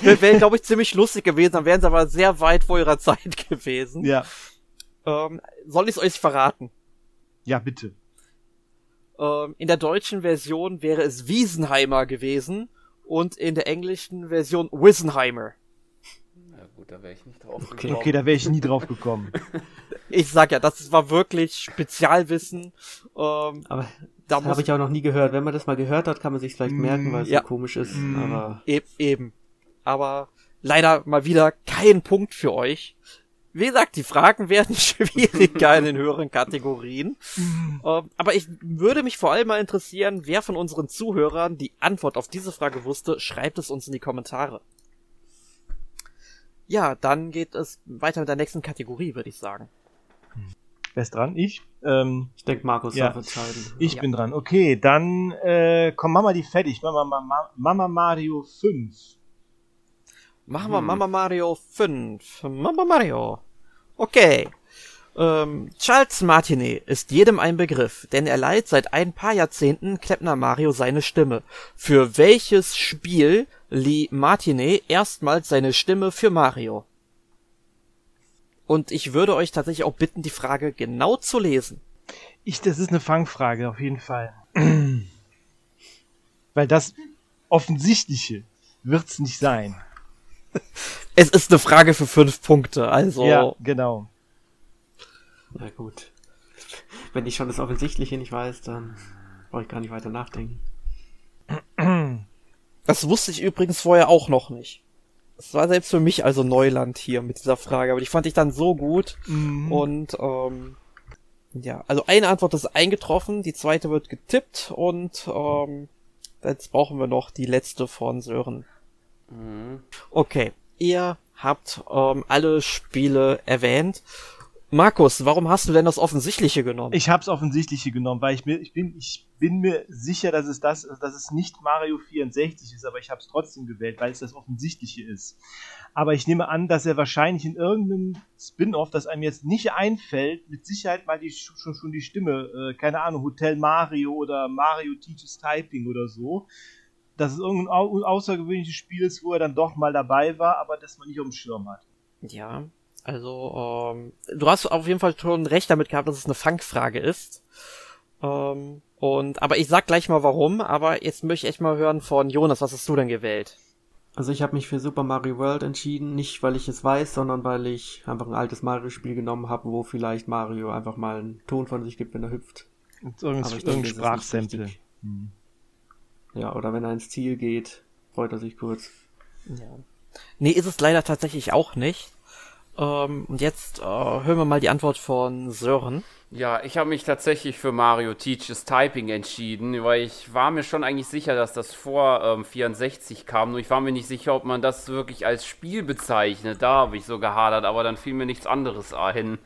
Wäre, glaube ich, ziemlich lustig gewesen, dann wären sie aber sehr weit vor ihrer Zeit [laughs] gewesen. Ja. Ähm, soll ich es euch verraten? Ja, bitte. Ähm, in der deutschen Version wäre es Wiesenheimer gewesen und in der englischen Version Wissenheimer. Na gut, da wäre ich nicht drauf okay. gekommen. Okay, da wäre ich nie drauf gekommen. [laughs] ich sag ja, das war wirklich Spezialwissen. Ähm, aber da habe ich auch noch nie gehört. Wenn man das mal gehört hat, kann man sich vielleicht mm, merken, weil es ja. so komisch ist. Mm, aber e eben. Aber leider mal wieder kein Punkt für euch. Wie gesagt, die Fragen [laughs] werden schwieriger in den höheren Kategorien. ähm, aber ich würde mich vor allem mal interessieren, wer von unseren Zuhörern die Antwort auf diese Frage wusste. Schreibt es uns in die Kommentare. Ja, dann geht es weiter mit der nächsten Kategorie, würde ich sagen. Wer ist dran? Ich? Ähm, ich denke, Markus ja. darf entscheiden. Ich ja. bin dran. Okay, dann äh, komm, Mama die fertig. Mama, Mama, Mama Mario 5. Machen wir hm. Mama Mario 5. Mama Mario. Okay. Ähm, Charles Martinet ist jedem ein Begriff, denn er leiht seit ein paar Jahrzehnten Kleppner Mario seine Stimme. Für welches Spiel lieh Martinet erstmals seine Stimme für Mario? Und ich würde euch tatsächlich auch bitten, die Frage genau zu lesen. Ich, das ist eine Fangfrage, auf jeden Fall. [clears throat] Weil das Offensichtliche wird's nicht sein. [laughs] Es ist eine Frage für fünf Punkte, also. Ja, genau. Na gut. Wenn ich schon das Offensichtliche nicht weiß, dann brauche ich gar nicht weiter nachdenken. Das wusste ich übrigens vorher auch noch nicht. Das war selbst für mich also Neuland hier mit dieser Frage, aber die fand ich dann so gut. Mhm. Und ähm, ja, also eine Antwort ist eingetroffen, die zweite wird getippt und ähm, jetzt brauchen wir noch die letzte von Sören. Okay, ihr habt ähm, alle Spiele erwähnt. Markus, warum hast du denn das Offensichtliche genommen? Ich habe es Offensichtliche genommen, weil ich mir, ich bin, ich bin mir sicher, dass es das, dass es nicht Mario 64 ist, aber ich habe es trotzdem gewählt, weil es das Offensichtliche ist. Aber ich nehme an, dass er wahrscheinlich in irgendeinem Spin-off, das einem jetzt nicht einfällt, mit Sicherheit mal die, schon, schon die Stimme, äh, keine Ahnung, Hotel Mario oder Mario Teaches Typing oder so, dass es irgendein au außergewöhnliches Spiel ist, wo er dann doch mal dabei war, aber das man nicht auf dem Schirm hat. Ja, also ähm, du hast auf jeden Fall schon recht damit gehabt, dass es eine Fangfrage ist. Ähm, und aber ich sag gleich mal warum, aber jetzt möchte ich echt mal hören von Jonas, was hast du denn gewählt? Also ich habe mich für Super Mario World entschieden, nicht weil ich es weiß, sondern weil ich einfach ein altes Mario-Spiel genommen habe, wo vielleicht Mario einfach mal einen Ton von sich gibt, wenn er hüpft. Irgendein, irgendein Sprachsample. Ja, oder wenn er ins Ziel geht, freut er sich kurz. Ja. Nee, ist es leider tatsächlich auch nicht. Ähm, und jetzt äh, hören wir mal die Antwort von Sören. Ja, ich habe mich tatsächlich für Mario Teaches Typing entschieden, weil ich war mir schon eigentlich sicher, dass das vor ähm, 64 kam. Nur ich war mir nicht sicher, ob man das wirklich als Spiel bezeichnet. Da habe ich so gehadert, aber dann fiel mir nichts anderes ein.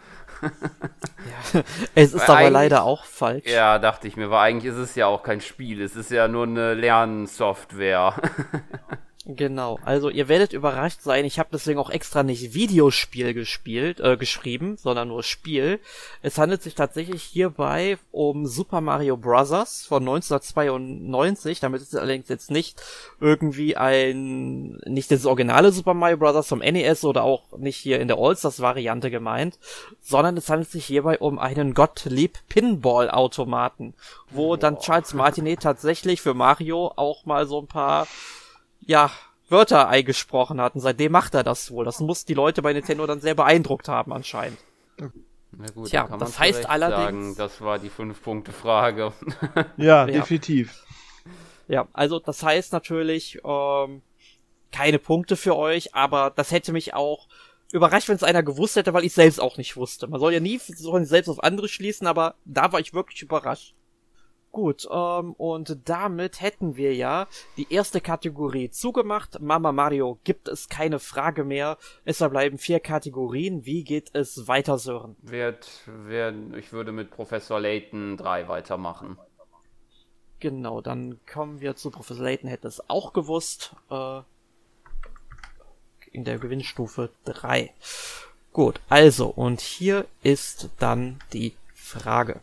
Ja, [laughs] es ist aber leider auch falsch. Ja, dachte ich mir, weil eigentlich ist es ja auch kein Spiel, es ist ja nur eine Lernsoftware. [laughs] Genau, also ihr werdet überrascht sein, ich habe deswegen auch extra nicht Videospiel gespielt, äh, geschrieben, sondern nur Spiel. Es handelt sich tatsächlich hierbei um Super Mario Bros. von 1992, damit ist es allerdings jetzt nicht irgendwie ein, nicht das originale Super Mario Bros. vom NES oder auch nicht hier in der All-Stars-Variante gemeint, sondern es handelt sich hierbei um einen Gottlieb Pinball-Automaten, wo Boah. dann Charles Martinet tatsächlich für Mario auch mal so ein paar ja, Wörter eingesprochen hat. Und seitdem macht er das wohl. Das muss die Leute bei Nintendo dann sehr beeindruckt haben anscheinend. Na gut, Tja, das heißt allerdings. Sagen, das war die Fünf-Punkte-Frage. [laughs] ja, definitiv. Ja, also das heißt natürlich ähm, keine Punkte für euch, aber das hätte mich auch überrascht, wenn es einer gewusst hätte, weil ich selbst auch nicht wusste. Man soll ja nie soll selbst auf andere schließen, aber da war ich wirklich überrascht. Gut, ähm, und damit hätten wir ja die erste Kategorie zugemacht. Mama Mario gibt es keine Frage mehr. Es verbleiben vier Kategorien. Wie geht es weiter, Sören? Wird, wird, ich würde mit Professor Layton 3 weitermachen. Genau, dann kommen wir zu Professor Layton, hätte es auch gewusst. Äh, in der Gewinnstufe 3. Gut, also, und hier ist dann die Frage.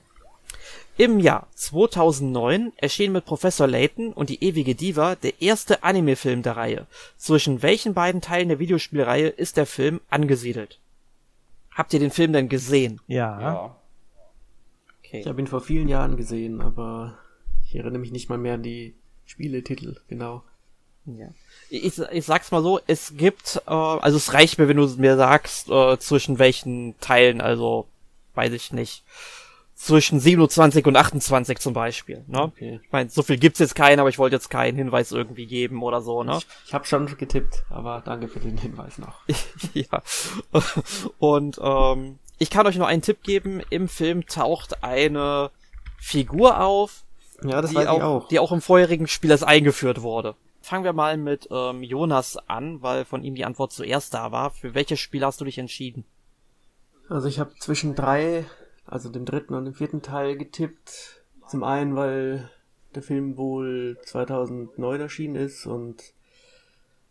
Im Jahr 2009 erschien mit Professor Layton und die ewige Diva der erste Anime-Film der Reihe. Zwischen welchen beiden Teilen der Videospielreihe ist der Film angesiedelt? Habt ihr den Film denn gesehen? Ja. ja. Okay. Ich habe ihn vor vielen Jahren gesehen, aber ich erinnere mich nicht mal mehr an die Spieletitel, genau. Ja. Ich, ich sag's mal so, es gibt, äh, also es reicht mir, wenn du mir sagst, äh, zwischen welchen Teilen, also weiß ich nicht zwischen 27 und 28 zum Beispiel. Ne? Okay. Ich meine, so viel gibt's jetzt keinen, aber ich wollte jetzt keinen Hinweis irgendwie geben oder so. Ne? Ich, ich habe schon getippt, aber danke für den Hinweis noch. [laughs] ja. Und ähm, ich kann euch nur einen Tipp geben. Im Film taucht eine Figur auf, ja, das die, weiß auch, ich auch. die auch im vorherigen Spiel als eingeführt wurde. Fangen wir mal mit ähm, Jonas an, weil von ihm die Antwort zuerst da war. Für welches Spiel hast du dich entschieden? Also ich habe zwischen drei also dem dritten und dem vierten Teil getippt. Zum einen, weil der Film wohl 2009 erschienen ist und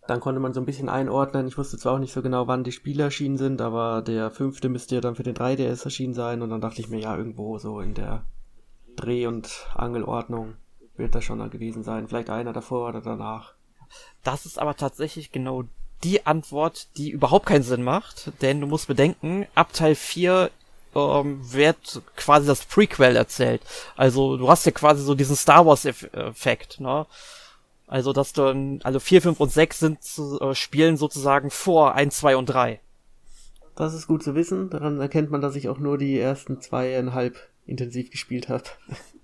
dann konnte man so ein bisschen einordnen. Ich wusste zwar auch nicht so genau, wann die Spiele erschienen sind, aber der fünfte müsste ja dann für den 3DS erschienen sein und dann dachte ich mir, ja, irgendwo so in der Dreh- und Angelordnung wird das schon gewesen sein. Vielleicht einer davor oder danach. Das ist aber tatsächlich genau die Antwort, die überhaupt keinen Sinn macht, denn du musst bedenken, ab Teil 4 ähm, wird quasi das Prequel erzählt. Also du hast ja quasi so diesen Star Wars Effekt, ne? Also dass du, also 4, 5 und 6 sind äh, spielen sozusagen vor 1, 2 und 3. Das ist gut zu wissen. Daran erkennt man, dass ich auch nur die ersten zweieinhalb intensiv gespielt habe.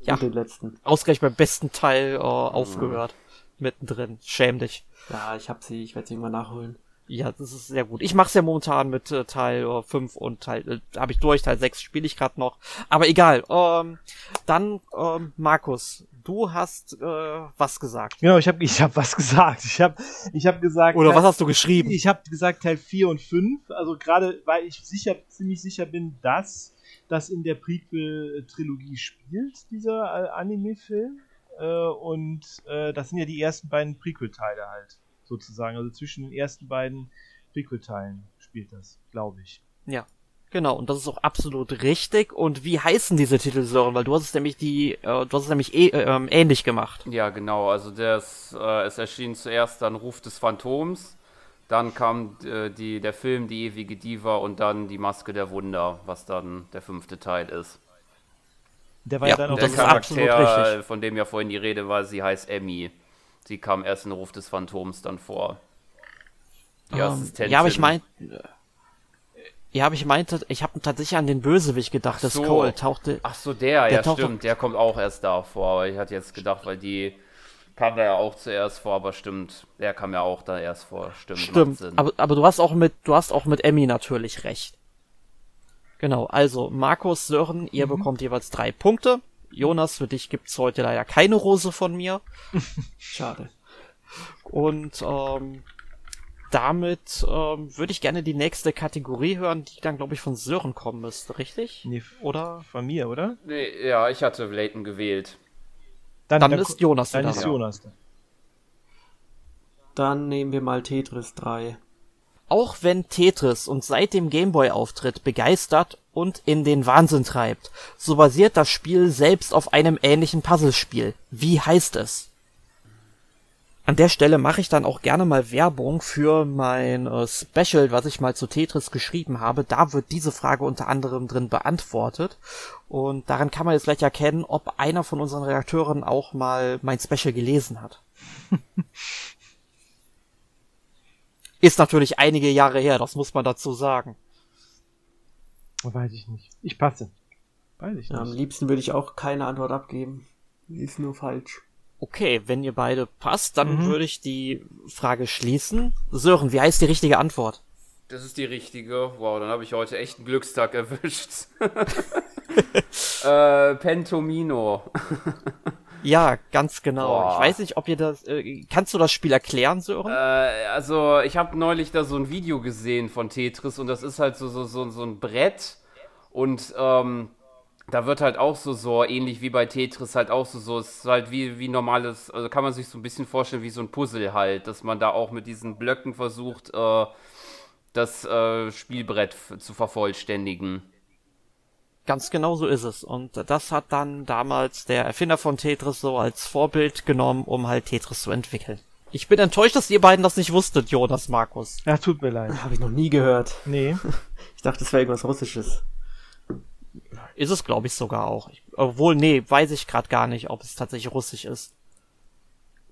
Ja. Und den letzten. Ausgerechnet beim besten Teil äh, aufgehört. Mhm. Mittendrin. Schäm dich. Ja, ich hab sie, ich werde sie immer nachholen. Ja, das ist sehr gut. Ich mach's ja momentan mit äh, Teil äh, 5 und Teil äh, habe ich durch, Teil 6 spiele ich gerade noch. Aber egal. Ähm, dann ähm, Markus, du hast äh, was gesagt. Genau, ich habe ich hab was [laughs] gesagt. Ich habe ich hab gesagt Oder was hast du geschrieben? Ich habe gesagt Teil 4 und 5, also gerade weil ich sicher ziemlich sicher bin, dass das in der Prequel Trilogie spielt, dieser äh, Anime Film. Äh, und äh, das sind ja die ersten beiden Prequel Teile halt sozusagen. Also zwischen den ersten beiden Prequel-Teilen spielt das, glaube ich. Ja. Genau, und das ist auch absolut richtig. Und wie heißen diese Titel, Sören? Weil du hast es nämlich die, äh, du hast es nämlich eh, äh, ähnlich gemacht. Ja, genau. Also das, äh, es erschien zuerst dann Ruf des Phantoms, dann kam äh, die, der Film Die ewige Diva und dann Die Maske der Wunder, was dann der fünfte Teil ist. Der war ja, ja dann auch der Charakter, von dem ja vorhin die Rede war, sie heißt Emmy. Sie kam erst in Ruf des Phantoms dann vor. Die um, ähm, Assistentin. Ja, aber ich meinte. Ja, aber ich meinte, ich habe tatsächlich an den Bösewicht gedacht, so. dass Cole tauchte. Ach so, der, der ja stimmt, der kommt auch erst da vor, aber ich hatte jetzt gedacht, weil die kam da ja auch zuerst vor, aber stimmt, der kam ja auch da erst vor, stimmt. Stimmt, aber, aber du hast auch mit, du hast auch mit Emmy natürlich recht. Genau, also Markus, Sören, ihr mhm. bekommt jeweils drei Punkte. Jonas, für dich gibt's heute leider keine Rose von mir. [laughs] Schade. Und ähm, damit ähm, würde ich gerne die nächste Kategorie hören, die dann, glaube ich, von Sören kommen müsste, richtig? Nee, oder? Von mir, oder? Nee, ja, ich hatte Layton gewählt. Dann, dann, dann ist Jonas Dann ist Jonas. Dann nehmen wir mal Tetris 3. Auch wenn Tetris uns seit dem Gameboy-Auftritt begeistert und in den Wahnsinn treibt, so basiert das Spiel selbst auf einem ähnlichen Puzzlespiel. Wie heißt es? An der Stelle mache ich dann auch gerne mal Werbung für mein äh, Special, was ich mal zu Tetris geschrieben habe. Da wird diese Frage unter anderem drin beantwortet. Und daran kann man jetzt gleich erkennen, ob einer von unseren Redakteuren auch mal mein Special gelesen hat. [laughs] Ist natürlich einige Jahre her, das muss man dazu sagen. Weiß ich nicht. Ich passe. Weiß ich nicht. Ja, am liebsten würde ich auch keine Antwort abgeben. Die ist nur falsch. Okay, wenn ihr beide passt, dann mhm. würde ich die Frage schließen. Sören, wie heißt die richtige Antwort? Das ist die richtige. Wow, dann habe ich heute echt einen Glückstag erwischt. [laughs] [laughs] äh, Pentomino. [laughs] ja, ganz genau. Boah. Ich weiß nicht, ob ihr das. Äh, kannst du das Spiel erklären, Sören? Äh, also, ich habe neulich da so ein Video gesehen von Tetris und das ist halt so, so, so, so ein Brett. Und ähm, da wird halt auch so, so ähnlich wie bei Tetris halt auch so, so, es ist halt wie, wie normales, also kann man sich so ein bisschen vorstellen wie so ein Puzzle halt, dass man da auch mit diesen Blöcken versucht, äh, das äh, Spielbrett zu vervollständigen. Ganz genau so ist es. Und das hat dann damals der Erfinder von Tetris so als Vorbild genommen, um halt Tetris zu entwickeln. Ich bin enttäuscht, dass ihr beiden das nicht wusstet, Jonas Markus. Ja, tut mir leid. Habe ich noch nie gehört. Nee. [laughs] Ich dachte, das wäre irgendwas Russisches. Ist es, glaube ich, sogar auch. Ich, obwohl, nee, weiß ich gerade gar nicht, ob es tatsächlich russisch ist.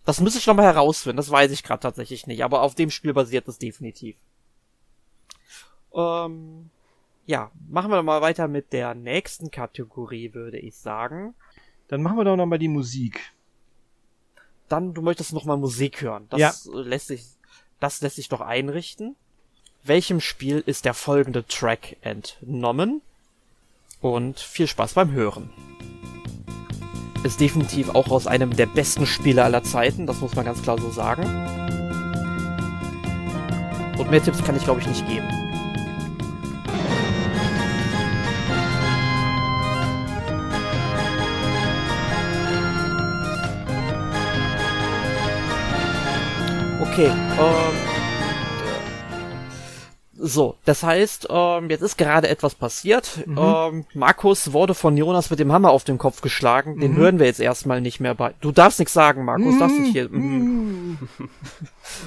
Das müsste ich nochmal herausfinden, das weiß ich gerade tatsächlich nicht, aber auf dem Spiel basiert es definitiv. Ähm, ja, machen wir mal weiter mit der nächsten Kategorie, würde ich sagen. Dann machen wir doch nochmal die Musik. Dann, du möchtest nochmal Musik hören. Das ja. lässt sich, das lässt sich doch einrichten. Welchem Spiel ist der folgende Track entnommen? und viel Spaß beim Hören. Ist definitiv auch aus einem der besten Spiele aller Zeiten, das muss man ganz klar so sagen. Und mehr Tipps kann ich glaube ich nicht geben. Okay, ähm, so, das heißt, ähm, jetzt ist gerade etwas passiert. Mhm. Ähm, Markus wurde von Jonas mit dem Hammer auf den Kopf geschlagen. Den mhm. hören wir jetzt erstmal nicht mehr bei. Du darfst nichts sagen, Markus. Mhm. Darfst nicht hier. Mhm.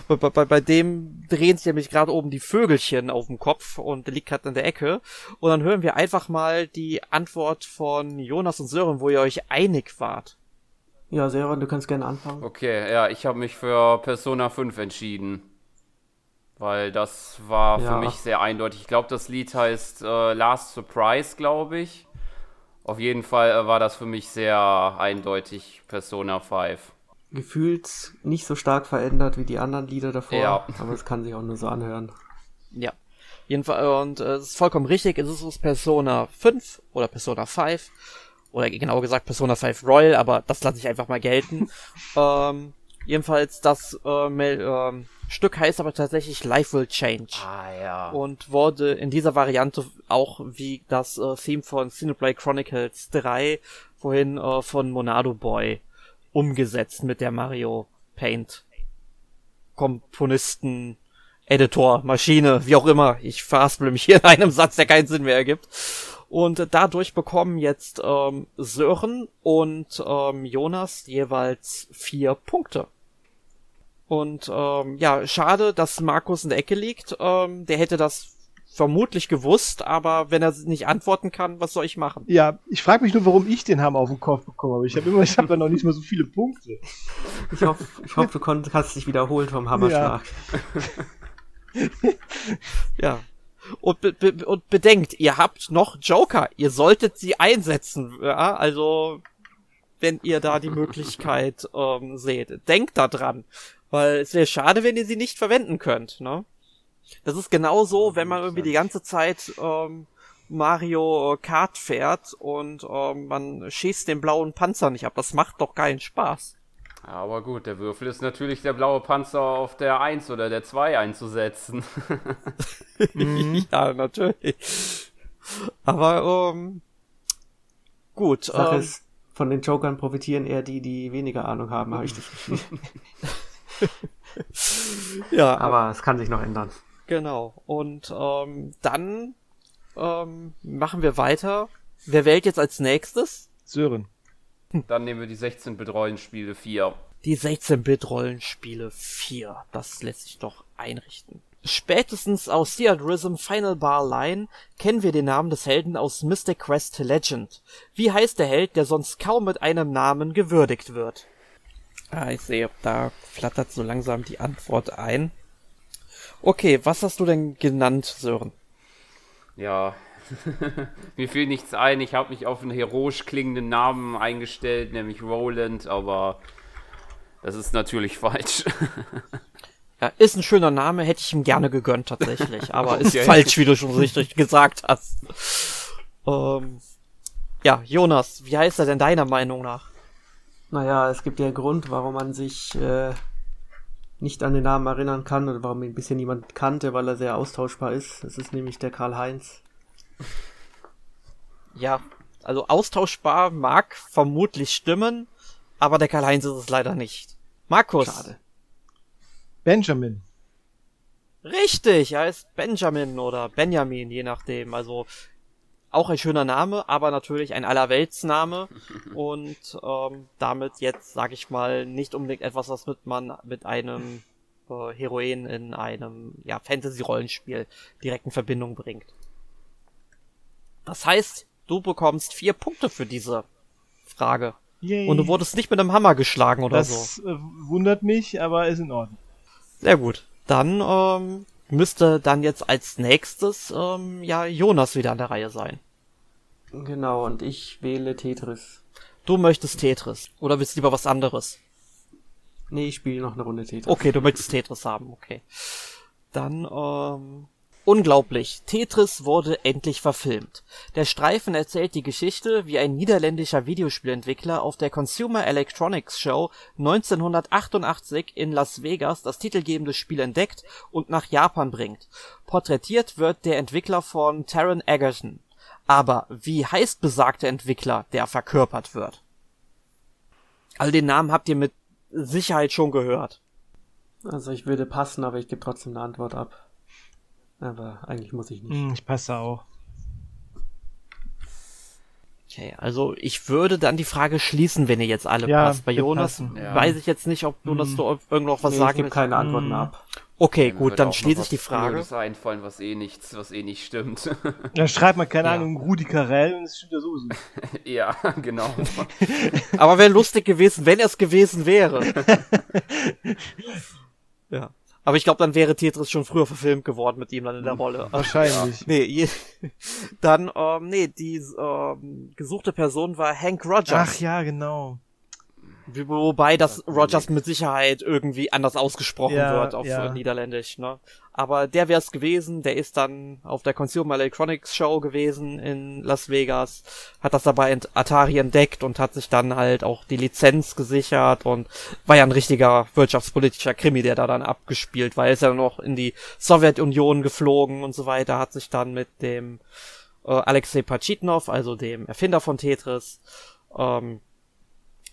bei, bei, bei dem drehen sich nämlich gerade oben die Vögelchen auf dem Kopf und der liegt gerade in der Ecke. Und dann hören wir einfach mal die Antwort von Jonas und Sören, wo ihr euch einig wart. Ja, Sören, du kannst gerne anfangen. Okay, ja, ich habe mich für Persona 5 entschieden. Weil das war ja. für mich sehr eindeutig. Ich glaube, das Lied heißt äh, Last Surprise, glaube ich. Auf jeden Fall äh, war das für mich sehr eindeutig Persona 5. Gefühlt nicht so stark verändert wie die anderen Lieder davor, ja. aber es kann sich auch nur so anhören. Ja. Jedenfalls, und äh, es ist vollkommen richtig, es ist Persona 5 oder Persona 5 oder genau gesagt Persona 5 Royal, aber das lasse ich einfach mal gelten. [laughs] ähm, jedenfalls das äh, äh, Stück heißt aber tatsächlich Life Will Change. Ah, ja. Und wurde in dieser Variante auch wie das äh, Theme von Cineplay Chronicles 3 vorhin äh, von Monado Boy umgesetzt mit der Mario Paint Komponisten, Editor, Maschine, wie auch immer. Ich verhaspel mich hier in einem Satz, der keinen Sinn mehr ergibt. Und dadurch bekommen jetzt ähm, Sören und ähm, Jonas jeweils vier Punkte. Und ähm, ja, schade, dass Markus in der Ecke liegt. Ähm, der hätte das vermutlich gewusst, aber wenn er nicht antworten kann, was soll ich machen? Ja, ich frage mich nur, warum ich den Hammer auf den Kopf bekomme. Aber ich habe immer, ich habe da noch nicht mal so viele Punkte. Ich hoffe, ich hoffe, du konntest, hast dich wiederholt vom Hammerschlag. Ja. [laughs] ja. Und, be be und bedenkt, ihr habt noch Joker. Ihr solltet sie einsetzen. Ja, also wenn ihr da die Möglichkeit ähm, seht. Denkt da dran. Weil es wäre schade, wenn ihr sie nicht verwenden könnt, ne? Das ist genauso, wenn man irgendwie die ganze Zeit ähm, Mario Kart fährt und äh, man schießt den blauen Panzer nicht ab. Das macht doch keinen Spaß. Aber gut, der Würfel ist natürlich der blaue Panzer auf der 1 oder der 2 einzusetzen. [laughs] ja, natürlich. Aber ähm, gut. Sache ähm, ist, von den Jokern profitieren eher die, die weniger Ahnung haben, habe ich das Gefühl. [laughs] ja. Aber es kann sich noch ändern. Genau. Und ähm, dann ähm, machen wir weiter. Wer wählt jetzt als nächstes? Sören. Dann nehmen wir die 16-Bit-Rollenspiele 4. Die 16-Bit-Rollenspiele 4. Das lässt sich doch einrichten. Spätestens aus Theatrism Final Bar Line kennen wir den Namen des Helden aus Mystic Quest Legend. Wie heißt der Held, der sonst kaum mit einem Namen gewürdigt wird? Ah, ich sehe, da flattert so langsam die Antwort ein. Okay, was hast du denn genannt, Sören? Ja, [laughs] mir fiel nichts ein. Ich habe mich auf einen heroisch klingenden Namen eingestellt, nämlich Roland, aber das ist natürlich [laughs] falsch. Ja, ist ein schöner Name, hätte ich ihm gerne gegönnt tatsächlich, [laughs] aber ist falsch, wie du schon richtig gesagt hast. Ähm, ja, Jonas, wie heißt er denn deiner Meinung nach? Naja, es gibt ja einen Grund, warum man sich äh, nicht an den Namen erinnern kann oder warum ihn bisher niemand kannte, weil er sehr austauschbar ist. Es ist nämlich der Karl-Heinz. Ja, also austauschbar mag vermutlich stimmen, aber der Karl-Heinz ist es leider nicht. Markus. Schade. Benjamin. Richtig, er ist Benjamin oder Benjamin, je nachdem. Also auch ein schöner Name, aber natürlich ein Allerweltsname [laughs] und ähm, damit jetzt, sag ich mal, nicht unbedingt etwas, was mit man mit einem äh, Heroin in einem ja, Fantasy-Rollenspiel direkt in Verbindung bringt. Das heißt, du bekommst vier Punkte für diese Frage. Yay. Und du wurdest nicht mit einem Hammer geschlagen oder das, so. Das äh, wundert mich, aber ist in Ordnung. Sehr gut. Dann ähm, müsste dann jetzt als nächstes ähm, ja Jonas wieder an der Reihe sein. Genau, und ich wähle Tetris. Du möchtest Tetris. Oder willst du lieber was anderes? Nee, ich spiele noch eine Runde Tetris. Okay, du möchtest Tetris haben, okay. Dann ähm, Unglaublich, Tetris wurde endlich verfilmt. Der Streifen erzählt die Geschichte, wie ein niederländischer Videospielentwickler auf der Consumer Electronics Show 1988 in Las Vegas das titelgebende Spiel entdeckt und nach Japan bringt. Porträtiert wird der Entwickler von Taron Egerton. Aber wie heißt besagter Entwickler, der verkörpert wird? All den Namen habt ihr mit Sicherheit schon gehört. Also ich würde passen, aber ich gebe trotzdem eine Antwort ab. Aber eigentlich muss ich nicht. Hm, ich passe auch. Okay, also ich würde dann die Frage schließen, wenn ihr jetzt alle ja, passt. Bei Jonas ja. weiß ich jetzt nicht, ob Jonas hm. du irgendwo noch was nee, sagen Ich gebe keine Antworten hm. ab. Okay, ja, gut, dann schließe ich die Frage. Mir einfallen, was eh nichts, was eh nicht stimmt. [laughs] Dann schreibt man keine ja. Ahnung Rudi Carell und es stimmt ja sowieso. [laughs] ja, genau. [laughs] Aber wäre lustig gewesen, wenn es gewesen wäre. ja. Aber ich glaube, dann wäre Tetris schon früher verfilmt geworden mit ihm dann in der Rolle. [laughs] Wahrscheinlich. Ja. Nee, je, [laughs] dann, ähm, nee, die ähm, gesuchte Person war Hank Rogers. Ach ja, genau. Wobei das Rogers mit Sicherheit irgendwie anders ausgesprochen ja, wird auf ja. Niederländisch, ne? Aber der wäre es gewesen, der ist dann auf der Consumer Electronics Show gewesen in Las Vegas, hat das dabei in Atari entdeckt und hat sich dann halt auch die Lizenz gesichert und war ja ein richtiger wirtschaftspolitischer Krimi, der da dann abgespielt war. Er ist ja noch in die Sowjetunion geflogen und so weiter, hat sich dann mit dem äh, Alexei Pachitnov, also dem Erfinder von Tetris, ähm,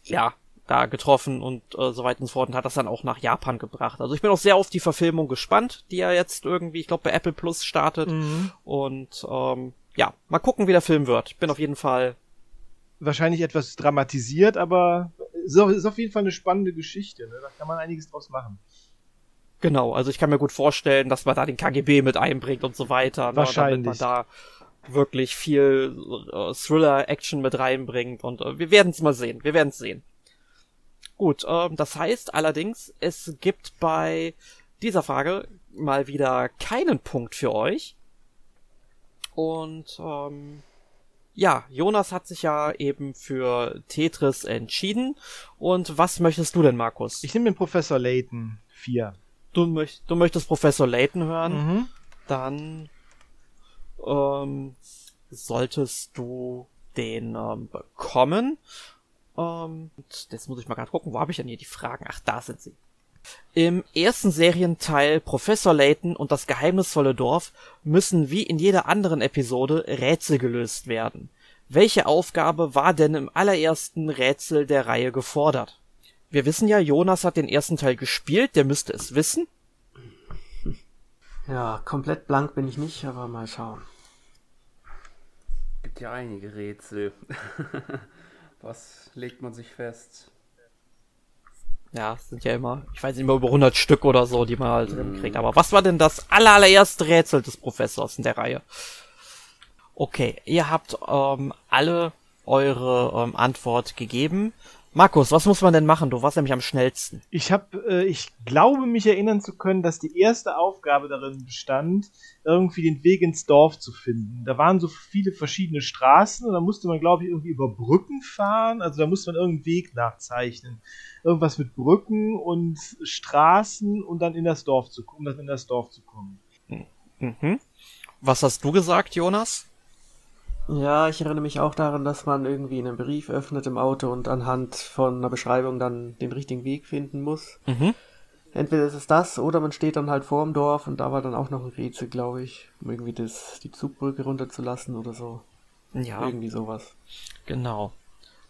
ja, da getroffen und äh, so weiter und so fort und hat das dann auch nach Japan gebracht. Also ich bin auch sehr auf die Verfilmung gespannt, die ja jetzt irgendwie, ich glaube, bei Apple Plus startet. Mhm. Und ähm, ja, mal gucken, wie der Film wird. Ich bin auf jeden Fall. Wahrscheinlich etwas dramatisiert, aber ist auf, ist auf jeden Fall eine spannende Geschichte. Ne? Da kann man einiges draus machen. Genau, also ich kann mir gut vorstellen, dass man da den KGB mit einbringt und so weiter. Wahrscheinlich. Ne, damit man da wirklich viel äh, Thriller-Action mit reinbringt und äh, wir werden es mal sehen. Wir werden es sehen. Gut, ähm, das heißt allerdings, es gibt bei dieser Frage mal wieder keinen Punkt für euch. Und ähm, ja, Jonas hat sich ja eben für Tetris entschieden. Und was möchtest du denn, Markus? Ich nehme den Professor Layton 4. Du, möcht, du möchtest Professor Layton hören? Mhm. Dann ähm, solltest du den ähm, bekommen. Ähm, jetzt muss ich mal gerade gucken, wo habe ich denn hier die Fragen? Ach, da sind sie. Im ersten Serienteil Professor Layton und das geheimnisvolle Dorf müssen wie in jeder anderen Episode Rätsel gelöst werden. Welche Aufgabe war denn im allerersten Rätsel der Reihe gefordert? Wir wissen ja, Jonas hat den ersten Teil gespielt, der müsste es wissen. Ja, komplett blank bin ich nicht, aber mal schauen. Gibt ja einige Rätsel. [laughs] Was legt man sich fest? Ja, es sind ja immer, ich weiß nicht mehr, über 100 Stück oder so, die man halt drin kriegt. Aber was war denn das allererste Rätsel des Professors in der Reihe? Okay, ihr habt ähm, alle eure ähm, Antwort gegeben. Markus, was muss man denn machen? Du warst nämlich am schnellsten. Ich habe, äh, ich glaube mich erinnern zu können, dass die erste Aufgabe darin bestand, irgendwie den Weg ins Dorf zu finden. Da waren so viele verschiedene Straßen und da musste man, glaube ich, irgendwie über Brücken fahren. Also da musste man irgendeinen Weg nachzeichnen. Irgendwas mit Brücken und Straßen und dann in das Dorf zu, um dann in das Dorf zu kommen. Mhm. Was hast du gesagt, Jonas? Ja, ich erinnere mich auch daran, dass man irgendwie einen Brief öffnet im Auto und anhand von einer Beschreibung dann den richtigen Weg finden muss. Mhm. Entweder ist es das oder man steht dann halt vor dem Dorf und da war dann auch noch ein Rätsel, glaube ich, um irgendwie das, die Zugbrücke runterzulassen oder so. Ja. Irgendwie sowas. Genau.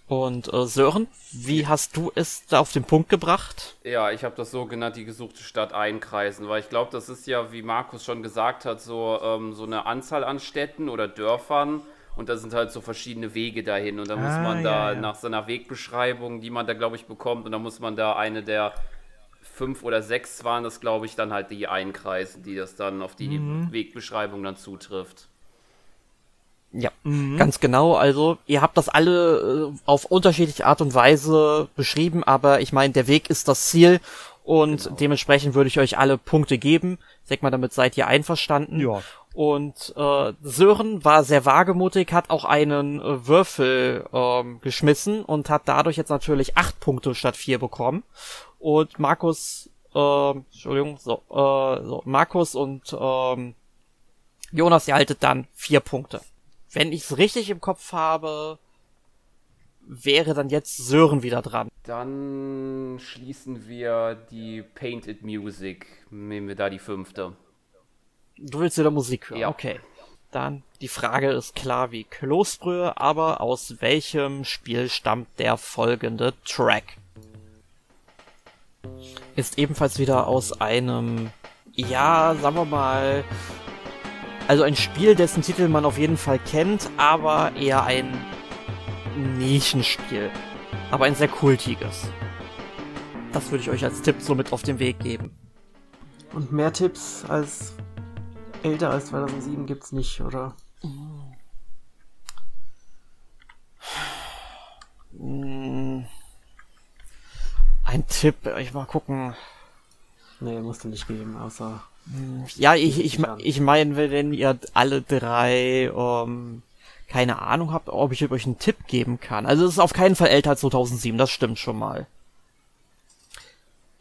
Und äh, Sören, wie hast du es da auf den Punkt gebracht? Ja, ich habe das so genannt, die gesuchte Stadt einkreisen, weil ich glaube, das ist ja, wie Markus schon gesagt hat, so, ähm, so eine Anzahl an Städten oder Dörfern, und da sind halt so verschiedene Wege dahin. Und da muss ah, man da ja, ja. nach seiner Wegbeschreibung, die man da, glaube ich, bekommt, und da muss man da eine der fünf oder sechs waren das, glaube ich, dann halt die einkreisen, die das dann auf die mhm. Wegbeschreibung dann zutrifft. Ja, mhm. ganz genau. Also, ihr habt das alle äh, auf unterschiedliche Art und Weise beschrieben, aber ich meine, der Weg ist das Ziel und genau. dementsprechend würde ich euch alle Punkte geben. Ich denke mal, damit seid ihr einverstanden. Ja. Und äh, Sören war sehr wagemutig, hat auch einen äh, Würfel ähm, geschmissen und hat dadurch jetzt natürlich acht Punkte statt vier bekommen. Und Markus, äh, Entschuldigung, so, äh, so Markus und ähm, Jonas, ihr haltet dann vier Punkte. Wenn ich es richtig im Kopf habe, wäre dann jetzt Sören wieder dran. Dann schließen wir die Painted Music. Nehmen wir da die fünfte. Du willst wieder Musik hören? Ja. Okay. Dann, die Frage ist klar wie Kloßbrühe, aber aus welchem Spiel stammt der folgende Track? Ist ebenfalls wieder aus einem, ja, sagen wir mal, also ein Spiel, dessen Titel man auf jeden Fall kennt, aber eher ein Nischenspiel. Aber ein sehr kultiges. Das würde ich euch als Tipp so mit auf den Weg geben. Und mehr Tipps als älter als 2007 gibt's nicht, oder? Ein Tipp, ich mal gucken. Nee, musst du nicht geben, außer. Ja, ich, ich, ich meine, wenn ihr alle drei, um, keine Ahnung habt, ob ich euch einen Tipp geben kann. Also es ist auf keinen Fall älter als 2007, das stimmt schon mal.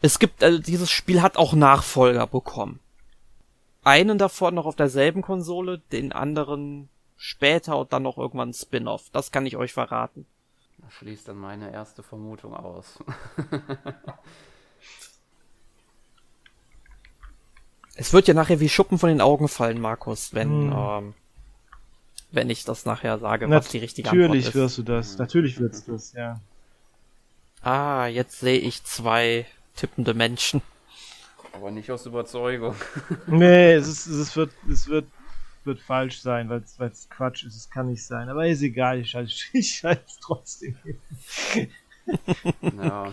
Es gibt, also dieses Spiel hat auch Nachfolger bekommen einen davon noch auf derselben Konsole, den anderen später und dann noch irgendwann ein Spin-off. Das kann ich euch verraten. Das schließt dann meine erste Vermutung aus. [laughs] es wird ja nachher wie Schuppen von den Augen fallen, Markus, wenn, hm. ähm, wenn ich das nachher sage, was die richtige Antwort ist. Natürlich wirst du das, natürlich wirst du das, ja. Ah, jetzt sehe ich zwei tippende Menschen. Aber nicht aus Überzeugung. [laughs] nee, es, ist, es, wird, es wird, wird falsch sein, weil es Quatsch ist. Es kann nicht sein. Aber ist egal, ich schalte [laughs] es trotzdem hin. ja.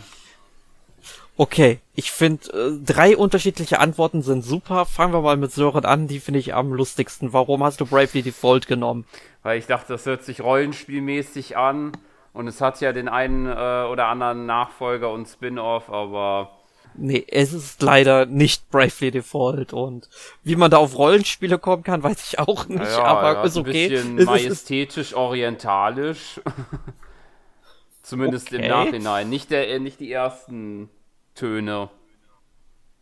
Okay, ich finde, äh, drei unterschiedliche Antworten sind super. Fangen wir mal mit Sören an, die finde ich am lustigsten. Warum hast du Bravely Default genommen? Weil ich dachte, das hört sich rollenspielmäßig an und es hat ja den einen äh, oder anderen Nachfolger und Spin-off, aber Nee, es ist leider nicht Bravely Default und wie man da auf Rollenspiele kommen kann, weiß ich auch nicht, ja, aber ja, ist okay. Ein bisschen majestätisch orientalisch. [laughs] Zumindest okay. im Nachhinein, nicht der nicht die ersten Töne.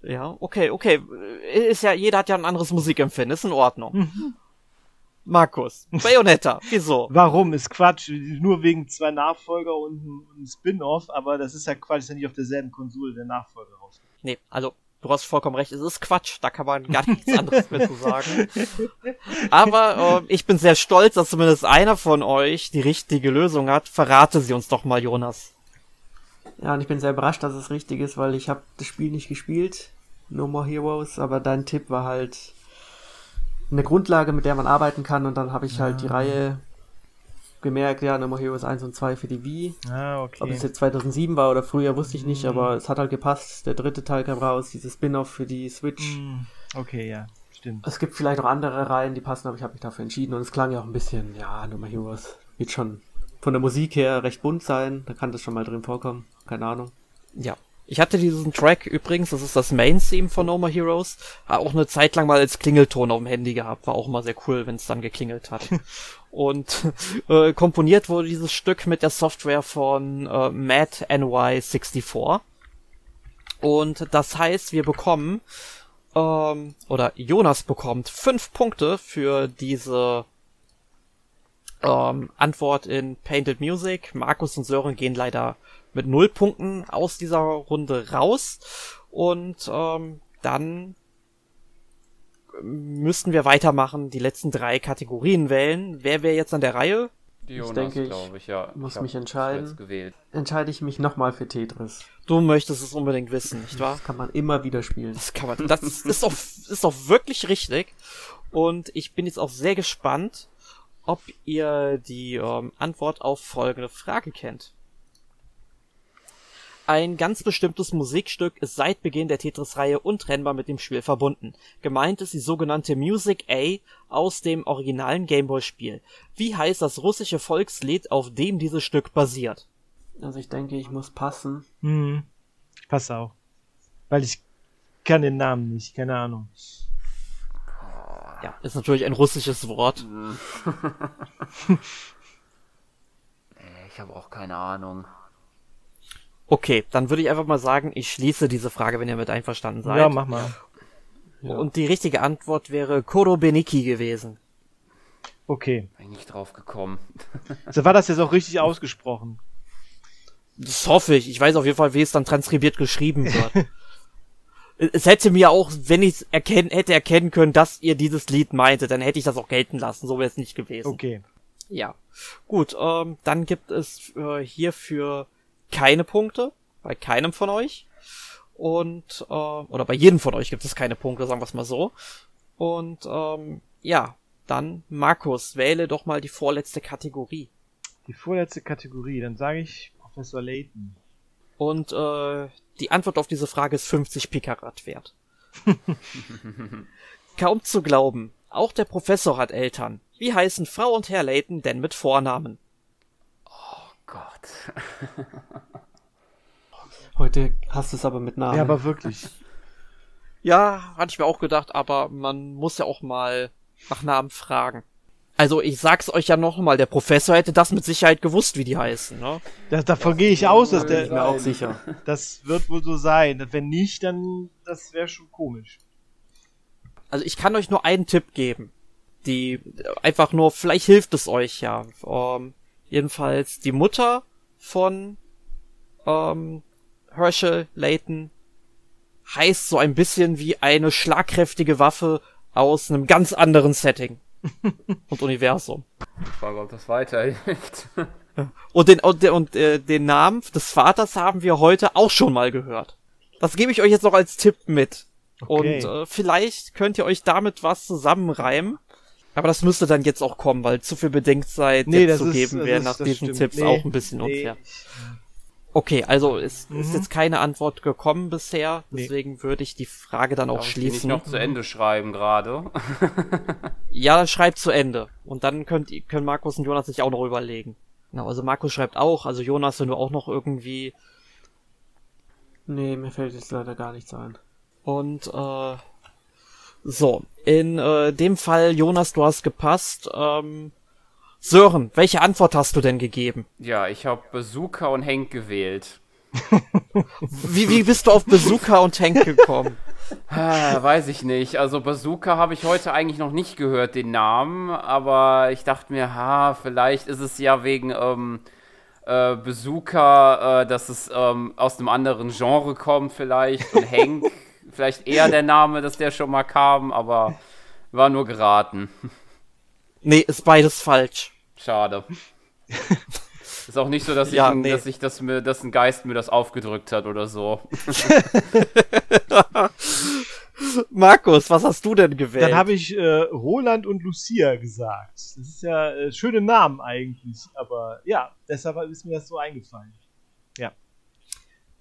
Ja, okay, okay. Ist ja jeder hat ja ein anderes Musikempfinden, ist in Ordnung. Mhm. Markus, [laughs] Bayonetta, wieso? Warum? Ist Quatsch. Nur wegen zwei Nachfolger und ein Spin-off, aber das ist ja Quatsch, ist ja nicht auf derselben Konsole der Nachfolger raus. Nee, also du hast vollkommen recht, es ist Quatsch, da kann man gar nichts [laughs] anderes mehr zu sagen. Aber äh, ich bin sehr stolz, dass zumindest einer von euch die richtige Lösung hat. Verrate sie uns doch mal, Jonas. Ja, und ich bin sehr überrascht, dass es richtig ist, weil ich habe das Spiel nicht gespielt, No More Heroes, aber dein Tipp war halt eine Grundlage, mit der man arbeiten kann und dann habe ich halt die. Reihe gemerkt, ja, No More Heroes 1 und 2 für die Wii. Ah, okay. Ob es jetzt 2007 war oder früher, wusste ich nicht, mm. aber es hat halt gepasst. Der dritte Teil kam raus, dieses Spin-off für die Switch. Mm. Okay, ja, stimmt. Es gibt vielleicht auch andere Reihen, die passen, aber ich habe mich dafür entschieden und es klang ja auch ein bisschen, ja, No More Heroes wird schon von der Musik her recht bunt sein, da kann das schon mal drin vorkommen, keine Ahnung. Ja, ich hatte diesen Track übrigens, das ist das Main-Theme von No More Heroes, auch eine Zeit lang mal als Klingelton auf dem Handy gehabt. War auch immer sehr cool, wenn es dann geklingelt hat. [laughs] Und [laughs] äh, komponiert wurde dieses Stück mit der Software von äh, Matt NY64. Und das heißt, wir bekommen, ähm, oder Jonas bekommt fünf Punkte für diese ähm, Antwort in Painted Music. Markus und Sören gehen leider mit null Punkten aus dieser Runde raus. Und ähm, dann müssten wir weitermachen, die letzten drei Kategorien wählen. Wer wäre jetzt an der Reihe? Die Jonas, ich denke, ich, ich ja. muss ich mich entscheiden. Entscheide ich mich nochmal für Tetris. Du möchtest es unbedingt wissen, nicht wahr? Das kann man immer wieder spielen. Das kann man. Das ist doch, ist doch wirklich richtig. Und ich bin jetzt auch sehr gespannt, ob ihr die ähm, Antwort auf folgende Frage kennt. Ein ganz bestimmtes Musikstück ist seit Beginn der Tetris-Reihe untrennbar mit dem Spiel verbunden. Gemeint ist die sogenannte Music A aus dem originalen Gameboy-Spiel. Wie heißt das russische Volkslied, auf dem dieses Stück basiert? Also ich denke, ich muss passen. Hm, pass auch. Weil ich kann den Namen nicht, keine Ahnung. Ja, ist natürlich ein russisches Wort. [laughs] ich habe auch keine Ahnung. Okay, dann würde ich einfach mal sagen, ich schließe diese Frage, wenn ihr mit einverstanden seid. Ja, mach mal. Ja. Und die richtige Antwort wäre Koro Beniki gewesen. Okay. Bin nicht drauf gekommen. [laughs] so war das jetzt auch richtig ausgesprochen. Das hoffe ich. Ich weiß auf jeden Fall, wie es dann transkribiert geschrieben wird. [laughs] es hätte mir auch, wenn ich es erkennen, hätte erkennen können, dass ihr dieses Lied meinte, dann hätte ich das auch gelten lassen. So wäre es nicht gewesen. Okay. Ja. Gut, ähm, dann gibt es äh, hier für keine Punkte, bei keinem von euch. Und, äh, oder bei jedem von euch gibt es keine Punkte, sagen wir es mal so. Und ähm, ja, dann Markus, wähle doch mal die vorletzte Kategorie. Die vorletzte Kategorie, dann sage ich Professor Layton. Und äh, die Antwort auf diese Frage ist 50 Pikarat wert. [laughs] Kaum zu glauben, auch der Professor hat Eltern. Wie heißen Frau und Herr Layton denn mit Vornamen? Gott. [laughs] Heute hast du es aber mit Namen. Ja, aber wirklich. [laughs] Ja, hatte ich mir auch gedacht, aber man muss ja auch mal nach Namen fragen. Also ich sag's euch ja noch mal, der Professor hätte das mit Sicherheit gewusst, wie die heißen. Ne? Da, davon gehe ich aus, dass der mir auch sicher. Das wird wohl so sein. Wenn nicht, dann das wäre schon komisch. Also ich kann euch nur einen Tipp geben, die einfach nur, vielleicht hilft es euch ja. Ähm, Jedenfalls die Mutter von ähm, Herschel Layton heißt so ein bisschen wie eine schlagkräftige Waffe aus einem ganz anderen Setting [laughs] und Universum. Ich frage, ob das weiterhilft. [laughs] und den, und, und äh, den Namen des Vaters haben wir heute auch schon mal gehört. Das gebe ich euch jetzt noch als Tipp mit. Okay. Und äh, vielleicht könnt ihr euch damit was zusammenreimen. Aber das müsste dann jetzt auch kommen, weil zu viel Bedenkzeit nee, jetzt zu geben wäre nach diesen stimmt. Tipps nee, auch ein bisschen unfair. Nee. Okay, also es mhm. ist jetzt keine Antwort gekommen bisher, deswegen nee. würde ich die Frage dann Darf auch schließen. Ich nicht noch zu Ende schreiben gerade. [laughs] ja, dann schreibt zu Ende und dann könnt können Markus und Jonas sich auch noch überlegen. Genau, also Markus schreibt auch, also Jonas, wenn du auch noch irgendwie Nee, mir fällt jetzt leider gar nichts ein. Und äh so, in äh, dem Fall, Jonas, du hast gepasst. Ähm, Sören, welche Antwort hast du denn gegeben? Ja, ich habe Bazooka und Henk gewählt. wie, wie bist du auf Bazooka und Henk gekommen? [laughs] Ah, weiß ich nicht. Also Bazooka habe ich heute eigentlich noch nicht gehört, den Namen, aber ich dachte mir, ha, vielleicht ist es ja wegen ähm, äh, Bazooka, äh, dass es ähm, aus einem anderen Genre kommt vielleicht und [laughs] Hank, vielleicht eher der Name, dass der schon mal kam, aber war nur geraten. Nee, ist beides falsch. Schade. Ist auch nicht so, dass ich, Ja, ein, nee. dass ich das mir, dass ein Geist mir das aufgedrückt hat oder so. [laughs] Markus, was hast du denn gewählt? Dann habe ich äh, Roland und Lucia gesagt. Das ist ja äh, schöne Namen eigentlich, aber ja, deshalb ist mir das so eingefallen.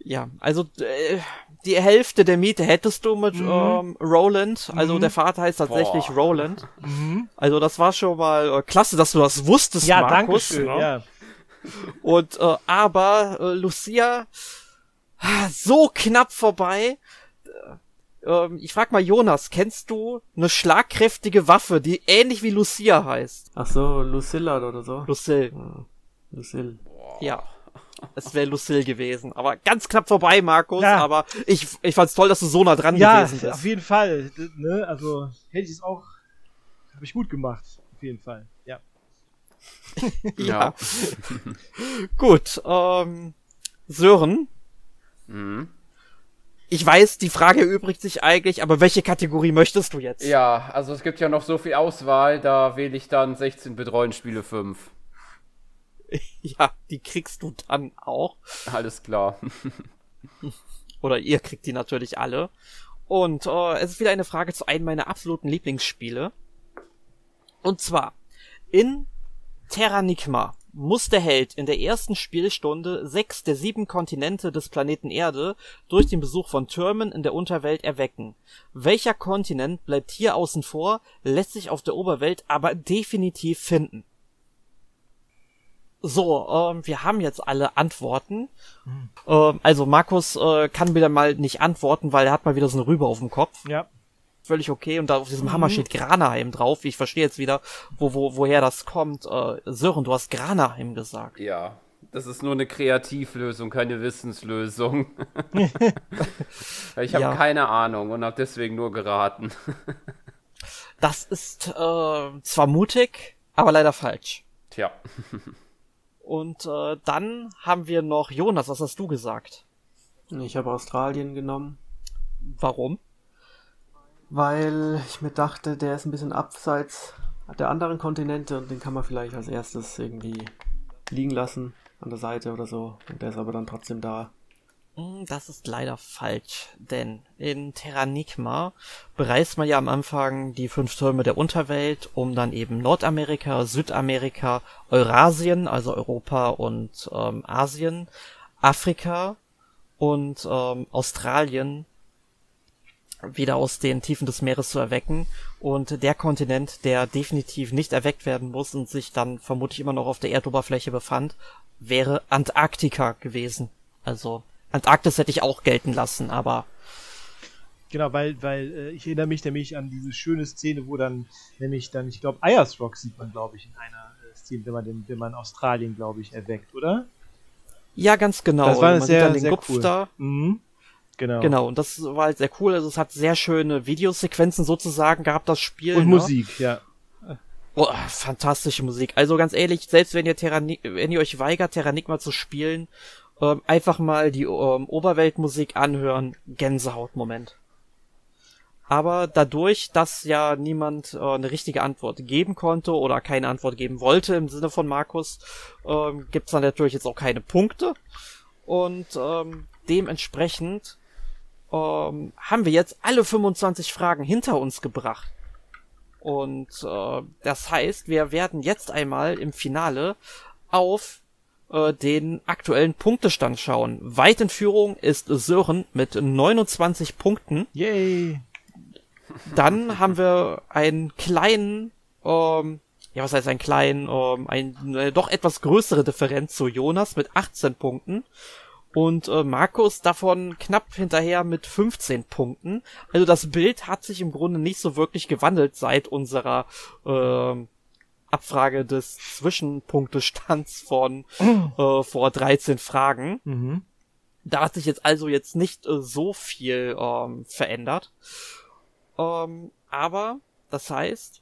Ja, also äh, die Hälfte der Miete hättest du mit Mhm. ähm, Roland. Also Mhm. der Vater heißt tatsächlich Boah. Roland. Also das war schon mal äh, klasse, dass du das wusstest, Ja, danke Markus. schön. ne? Ja. Und äh, aber äh, Lucia so knapp vorbei. Äh, ähm, ich frag mal Jonas, kennst du eine schlagkräftige Waffe, die ähnlich wie Lucia heißt? Ach so, Lucilla oder so. Lucille. Ja, Lucille. Ja. Es wäre Lucille gewesen. Aber ganz knapp vorbei, Markus. Ja. Aber ich, ich fand's toll, dass du so nah dran Ja, gewesen bist. auf jeden Fall. Ne? Also hätte ich es auch, habe ich gut gemacht. Auf jeden Fall. Ja. [laughs] Ja. [laughs] Gut, ähm, Sören, Mhm. ich weiß, die Frage erübrigt sich eigentlich, aber welche Kategorie möchtest du jetzt? Ja, also es gibt ja noch so viel Auswahl, da wähle ich dann 16 Betreuungsspiele 5. [laughs] Ja, die kriegst du dann auch. Alles klar. Oder ihr kriegt die natürlich alle. Und äh, es ist wieder eine Frage zu einem meiner absoluten Lieblingsspiele. Und zwar, in Terranigma muss der Held in der ersten Spielstunde sechs der sieben Kontinente des Planeten Erde durch den Besuch von Türmen in der Unterwelt erwecken. Welcher Kontinent bleibt hier außen vor, lässt sich auf der Oberwelt aber definitiv finden? So, ähm, wir haben jetzt alle Antworten. Ähm, also Markus äh, kann wieder mal nicht antworten, weil er hat mal wieder so eine Rübe auf dem Kopf. Ja. Völlig okay. Und da auf diesem Hammer steht Granaheim drauf. Ich verstehe jetzt wieder, wo, wo, woher das kommt. Äh, Sören, du hast Granaheim gesagt. Ja, das ist nur eine Kreativlösung, keine Wissenslösung. [laughs] ich habe Ja. keine Ahnung und habe deswegen nur geraten. Das ist äh, zwar mutig, aber leider falsch. Tja. Und äh, dann haben wir noch Jonas, was hast du gesagt? Ich habe Australien genommen, Warum? weil ich mir dachte, der ist ein bisschen abseits der anderen Kontinente und den kann man vielleicht als erstes irgendwie liegen lassen an der Seite oder so. Und der ist aber dann trotzdem da. Das ist leider falsch, denn in Terranigma bereist man ja am Anfang die fünf Türme der Unterwelt, um dann eben Nordamerika, Südamerika, Eurasien, also Europa und ähm, Asien, Afrika und ähm, Australien wieder aus den Tiefen des Meeres zu erwecken. Und der Kontinent, der definitiv nicht erweckt werden muss und sich dann vermutlich immer noch auf der Erdoberfläche befand, wäre Antarktika gewesen. Also Antarktis hätte ich auch gelten lassen, aber Genau, weil, weil äh, ich erinnere mich nämlich an diese schöne Szene, wo dann nämlich dann, ich glaube, Ayers Rock sieht man, glaube ich, in einer äh, Szene, wenn man den, wenn man Australien, glaube ich, erweckt, oder? ja, ganz genau. Das war man sieht sehr, dann den sehr Gupf cool. da. Mhm. Genau. Genau, und das war halt sehr cool. Also es hat sehr schöne Videosequenzen sozusagen gehabt, das Spiel. Und ne? Musik, ja. Oh, fantastische Musik. Also ganz ehrlich, selbst wenn ihr Terrani wenn ihr euch weigert, Terranigma zu spielen, ähm, einfach mal die ähm, Oberweltmusik anhören. Gänsehautmoment. Aber dadurch, dass ja niemand äh, eine richtige Antwort geben konnte oder keine Antwort geben wollte im Sinne von Markus, ähm, gibt's dann natürlich jetzt auch keine Punkte. Und ähm, dementsprechend ähm, haben wir jetzt alle 25 Fragen hinter uns gebracht. Und äh, das heißt, wir werden jetzt einmal im Finale auf äh, den aktuellen Punktestand schauen. Weit in Führung ist Sören mit 29 Punkten. Yay! Dann haben wir einen kleinen, ähm, ja was heißt einen kleinen, ähm, eine doch etwas größere Differenz zu Jonas mit 18 Punkten. Und äh, Markus davon knapp hinterher mit 15 Punkten. Also das Bild hat sich im Grunde nicht so wirklich gewandelt seit unserer ähm, Abfrage des Zwischenpunktestands von äh, vor 13 Fragen. Mhm. Da hat sich jetzt also jetzt nicht äh, so viel ähm, verändert. Ähm, aber das heißt,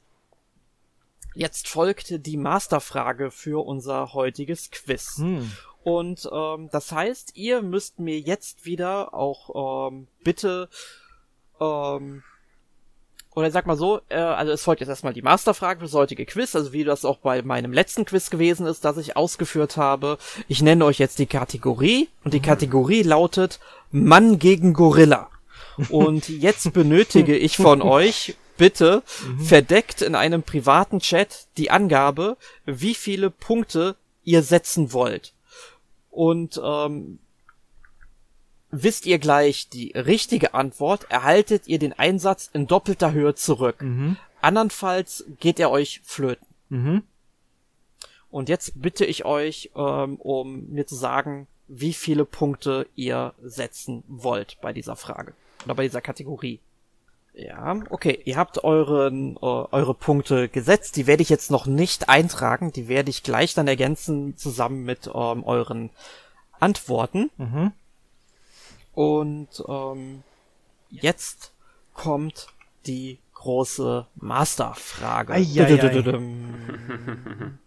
jetzt folgt die Masterfrage für unser heutiges Quiz. Hm. Und ähm, das heißt, ihr müsst mir jetzt wieder auch ähm, bitte ähm, oder sag mal so, äh, also es folgt jetzt erstmal die Masterfrage für das heutige Quiz, also wie das auch bei meinem letzten Quiz gewesen ist, das ich ausgeführt habe. Ich nenne euch jetzt die Kategorie und die mhm. Kategorie lautet Mann gegen Gorilla. Und [laughs] jetzt benötige ich von [laughs] euch bitte mhm. verdeckt in einem privaten Chat die Angabe, wie viele Punkte ihr setzen wollt. Und ähm, wisst ihr gleich die richtige Antwort, erhaltet ihr den Einsatz in doppelter Höhe zurück. Mhm. Andernfalls geht er euch flöten. Mhm. Und jetzt bitte ich euch, ähm, um mir zu sagen, wie viele Punkte ihr setzen wollt bei dieser Frage oder bei dieser Kategorie. Ja, okay, ihr habt euren, äh, eure Punkte gesetzt. Die werde ich jetzt noch nicht eintragen. Die werde ich gleich dann ergänzen zusammen mit ähm, euren Antworten. Mhm. Und ähm, jetzt kommt die große Masterfrage. [laughs]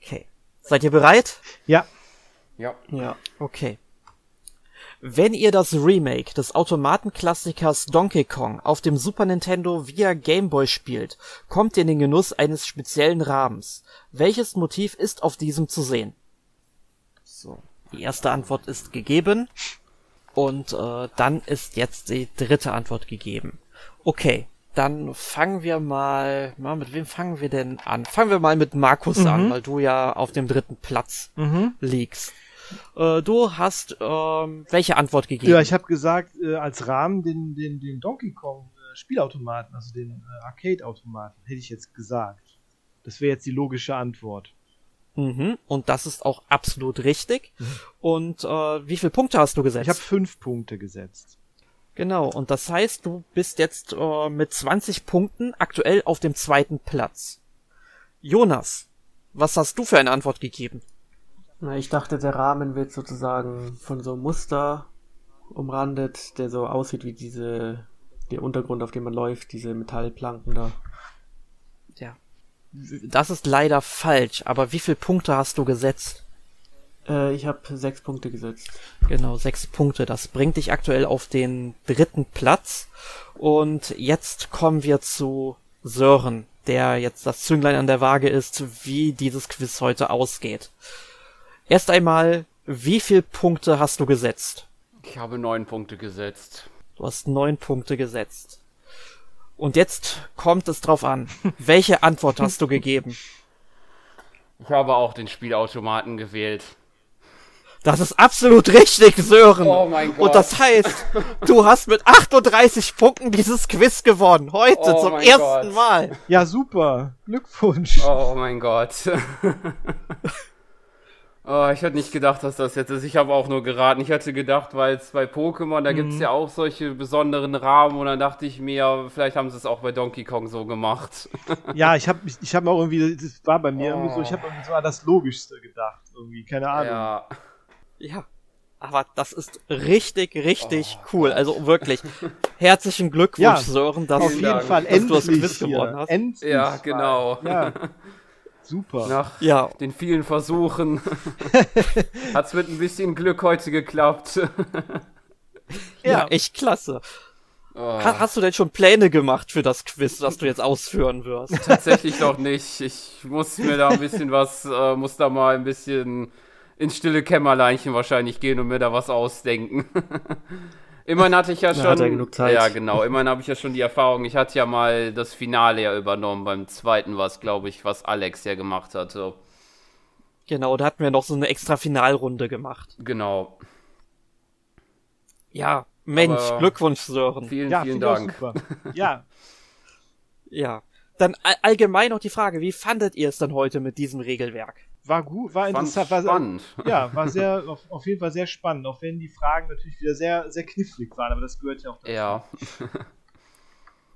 Okay. Seid ihr bereit? Ja. Ja. Ja, okay. Wenn ihr das Remake des Automatenklassikers Donkey Kong auf dem Super Nintendo via Game Boy spielt, kommt ihr in den Genuss eines speziellen Rahmens. Welches Motiv ist auf diesem zu sehen? So. Die erste Antwort ist gegeben. Und äh, dann ist jetzt die dritte Antwort gegeben. Okay, dann fangen wir mal, mal, mit wem fangen wir denn an? Fangen wir mal mit Markus mhm. an, weil du ja auf dem dritten Platz mhm. liegst. Äh, du hast ähm, welche Antwort gegeben? Ja, ich habe gesagt, äh, als Rahmen den, den, den Donkey Kong äh, Spielautomaten, also den äh, Arcade-Automaten, hätte ich jetzt gesagt. Das wäre jetzt die logische Antwort. Mhm. Und das ist auch absolut richtig. Mhm. Und äh, wie viele Punkte hast du gesetzt? Ich habe fünf Punkte gesetzt. Genau, und das heißt, du bist jetzt äh, mit 20 Punkten aktuell auf dem zweiten Platz. Jonas, was hast du für eine Antwort gegeben? Na, ich dachte, der Rahmen wird sozusagen von so einem Muster umrandet, der so aussieht wie diese, der Untergrund, auf dem man läuft, diese Metallplanken da. Das ist leider falsch, aber wie viele Punkte hast du gesetzt? Äh, ich habe sechs Punkte gesetzt. Genau, sechs Punkte. Das bringt dich aktuell auf den dritten Platz. Und jetzt kommen wir zu Sören, der jetzt das Zünglein an der Waage ist, wie dieses Quiz heute ausgeht. Erst einmal, wie viele Punkte hast du gesetzt? Ich habe neun Punkte gesetzt. Du hast neun Punkte gesetzt. Und jetzt kommt es drauf an. Welche Antwort hast du gegeben? Ich habe auch den Spielautomaten gewählt. Das ist absolut richtig, Sören. Oh mein Gott. Und das heißt, du hast mit 38 Punkten dieses Quiz gewonnen. Heute oh zum ersten Gott. Mal. Ja, super. Glückwunsch. Oh mein Gott. [laughs] Oh, ich hätte nicht gedacht, dass das jetzt ist. Ich habe auch nur geraten. Ich hätte gedacht, weil es bei Pokémon, da mhm. gibt es ja auch solche besonderen Rahmen und dann dachte ich mir, vielleicht haben sie es auch bei Donkey Kong so gemacht. [laughs] ja, ich habe ich hab auch irgendwie, das war bei mir oh. irgendwie so, ich habe irgendwie so an das Logischste gedacht. Irgendwie, keine Ahnung. Ja. Ja. Aber das ist richtig, richtig oh. cool. Also wirklich. Herzlichen [laughs] Glückwunsch, ja, Sören, dass, auf jeden. Fall dass endlich du das Quiz gewonnen hast. Endlich ja, genau. Ja. [laughs] Super. Nach ja. den vielen Versuchen [laughs] hat es mit ein bisschen Glück heute geklappt. [laughs] ja. ja, echt klasse. Oh. Hast du denn schon Pläne gemacht für das Quiz, das du jetzt ausführen wirst? [laughs] Tatsächlich noch nicht. Ich muss mir da ein bisschen was, äh, muss da mal ein bisschen ins stille Kämmerleinchen wahrscheinlich gehen und mir da was ausdenken. Immerhin hatte ich ja [laughs] schon. Hat er genug Zeit. Ja, genau. Immerhin habe ich ja schon die Erfahrung. Ich hatte ja mal das Finale ja übernommen. Beim zweiten war es, glaube ich, was Alex ja gemacht hatte. Genau, da hatten wir noch so eine extra Finalrunde gemacht. Genau. Ja, Mensch, Aber Glückwunsch, Sören. Vielen, ja, vielen Dank. [laughs] ja. Ja. Dann allgemein noch die Frage, wie fandet ihr es dann heute mit diesem Regelwerk? War gut, war interessant. War, spannend. Ja, [laughs] war sehr, auf, auf, jeden Fall sehr spannend, auch wenn die Fragen natürlich wieder sehr, sehr knifflig waren, aber das gehört ja auch dazu. Ja. [laughs]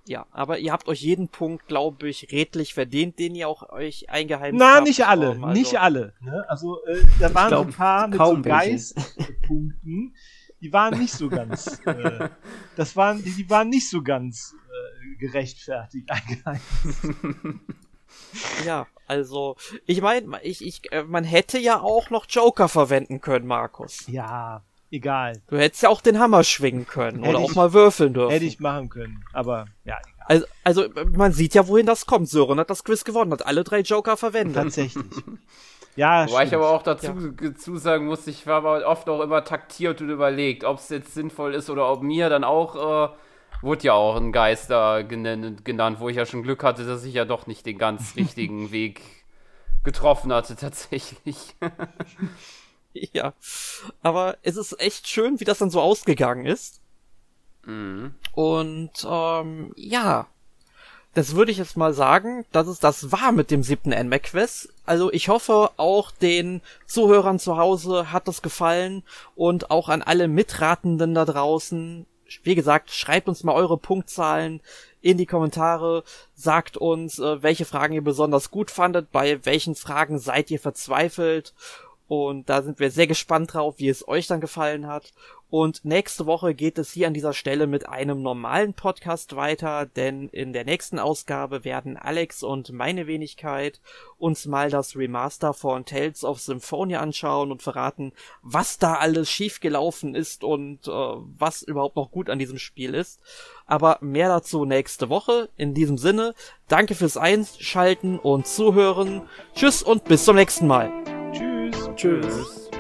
ja, aber ihr habt euch jeden Punkt, glaube ich, redlich verdient, den ihr auch euch eingeheimst Na, habt. Na, nicht alle, also. nicht alle. Ne? Also, äh, da waren glaub, so ein paar mit so Geist. Punkten, die waren nicht so ganz, [laughs] äh, das waren, die, die waren nicht so ganz äh, gerechtfertigt eingeheimst. Ja, also, ich meine, ich, ich, äh, man hätte ja auch noch Joker verwenden können, Markus. Ja, egal. Du hättest ja auch den Hammer schwingen können hätte oder auch mal würfeln dürfen. Hätte ich machen können, aber ja, egal. Also, also man sieht ja, wohin das kommt. Sören hat das Quiz gewonnen, hat alle drei Joker verwendet. Tatsächlich. [laughs] Ja, Wobei ich aber auch dazu, ja. dazu sagen muss, ich war aber oft auch immer taktiert und überlegt, ob es jetzt sinnvoll ist oder ob mir dann auch, äh, wurde ja auch ein Geister genannt, wo ich ja schon Glück hatte, dass ich ja doch nicht den ganz [laughs] richtigen Weg getroffen hatte, [laughs] tatsächlich. [laughs] ja, aber es ist echt schön, wie das dann so ausgegangen ist. Mhm. Und ähm, ja, das würde ich jetzt mal sagen, dass es das war mit dem siebten NMAC-Quiz. Also ich hoffe, auch den Zuhörern zu Hause hat das gefallen und auch an alle Mitratenden da draußen. Wie gesagt, schreibt uns mal eure Punktzahlen in die Kommentare, sagt uns, äh, welche Fragen ihr besonders gut fandet, bei welchen Fragen seid ihr verzweifelt und da sind wir sehr gespannt drauf, wie es euch dann gefallen hat. Und nächste Woche geht es hier an dieser Stelle mit einem normalen Podcast weiter, denn in der nächsten Ausgabe werden Alex und meine Wenigkeit uns mal das Remaster von Tales of Symphonia anschauen und verraten, was da alles schiefgelaufen ist und äh, was überhaupt noch gut an diesem Spiel ist. Aber mehr dazu nächste Woche. In diesem Sinne, danke fürs Einschalten und Zuhören. Tschüss und bis zum nächsten Mal. Tschüss.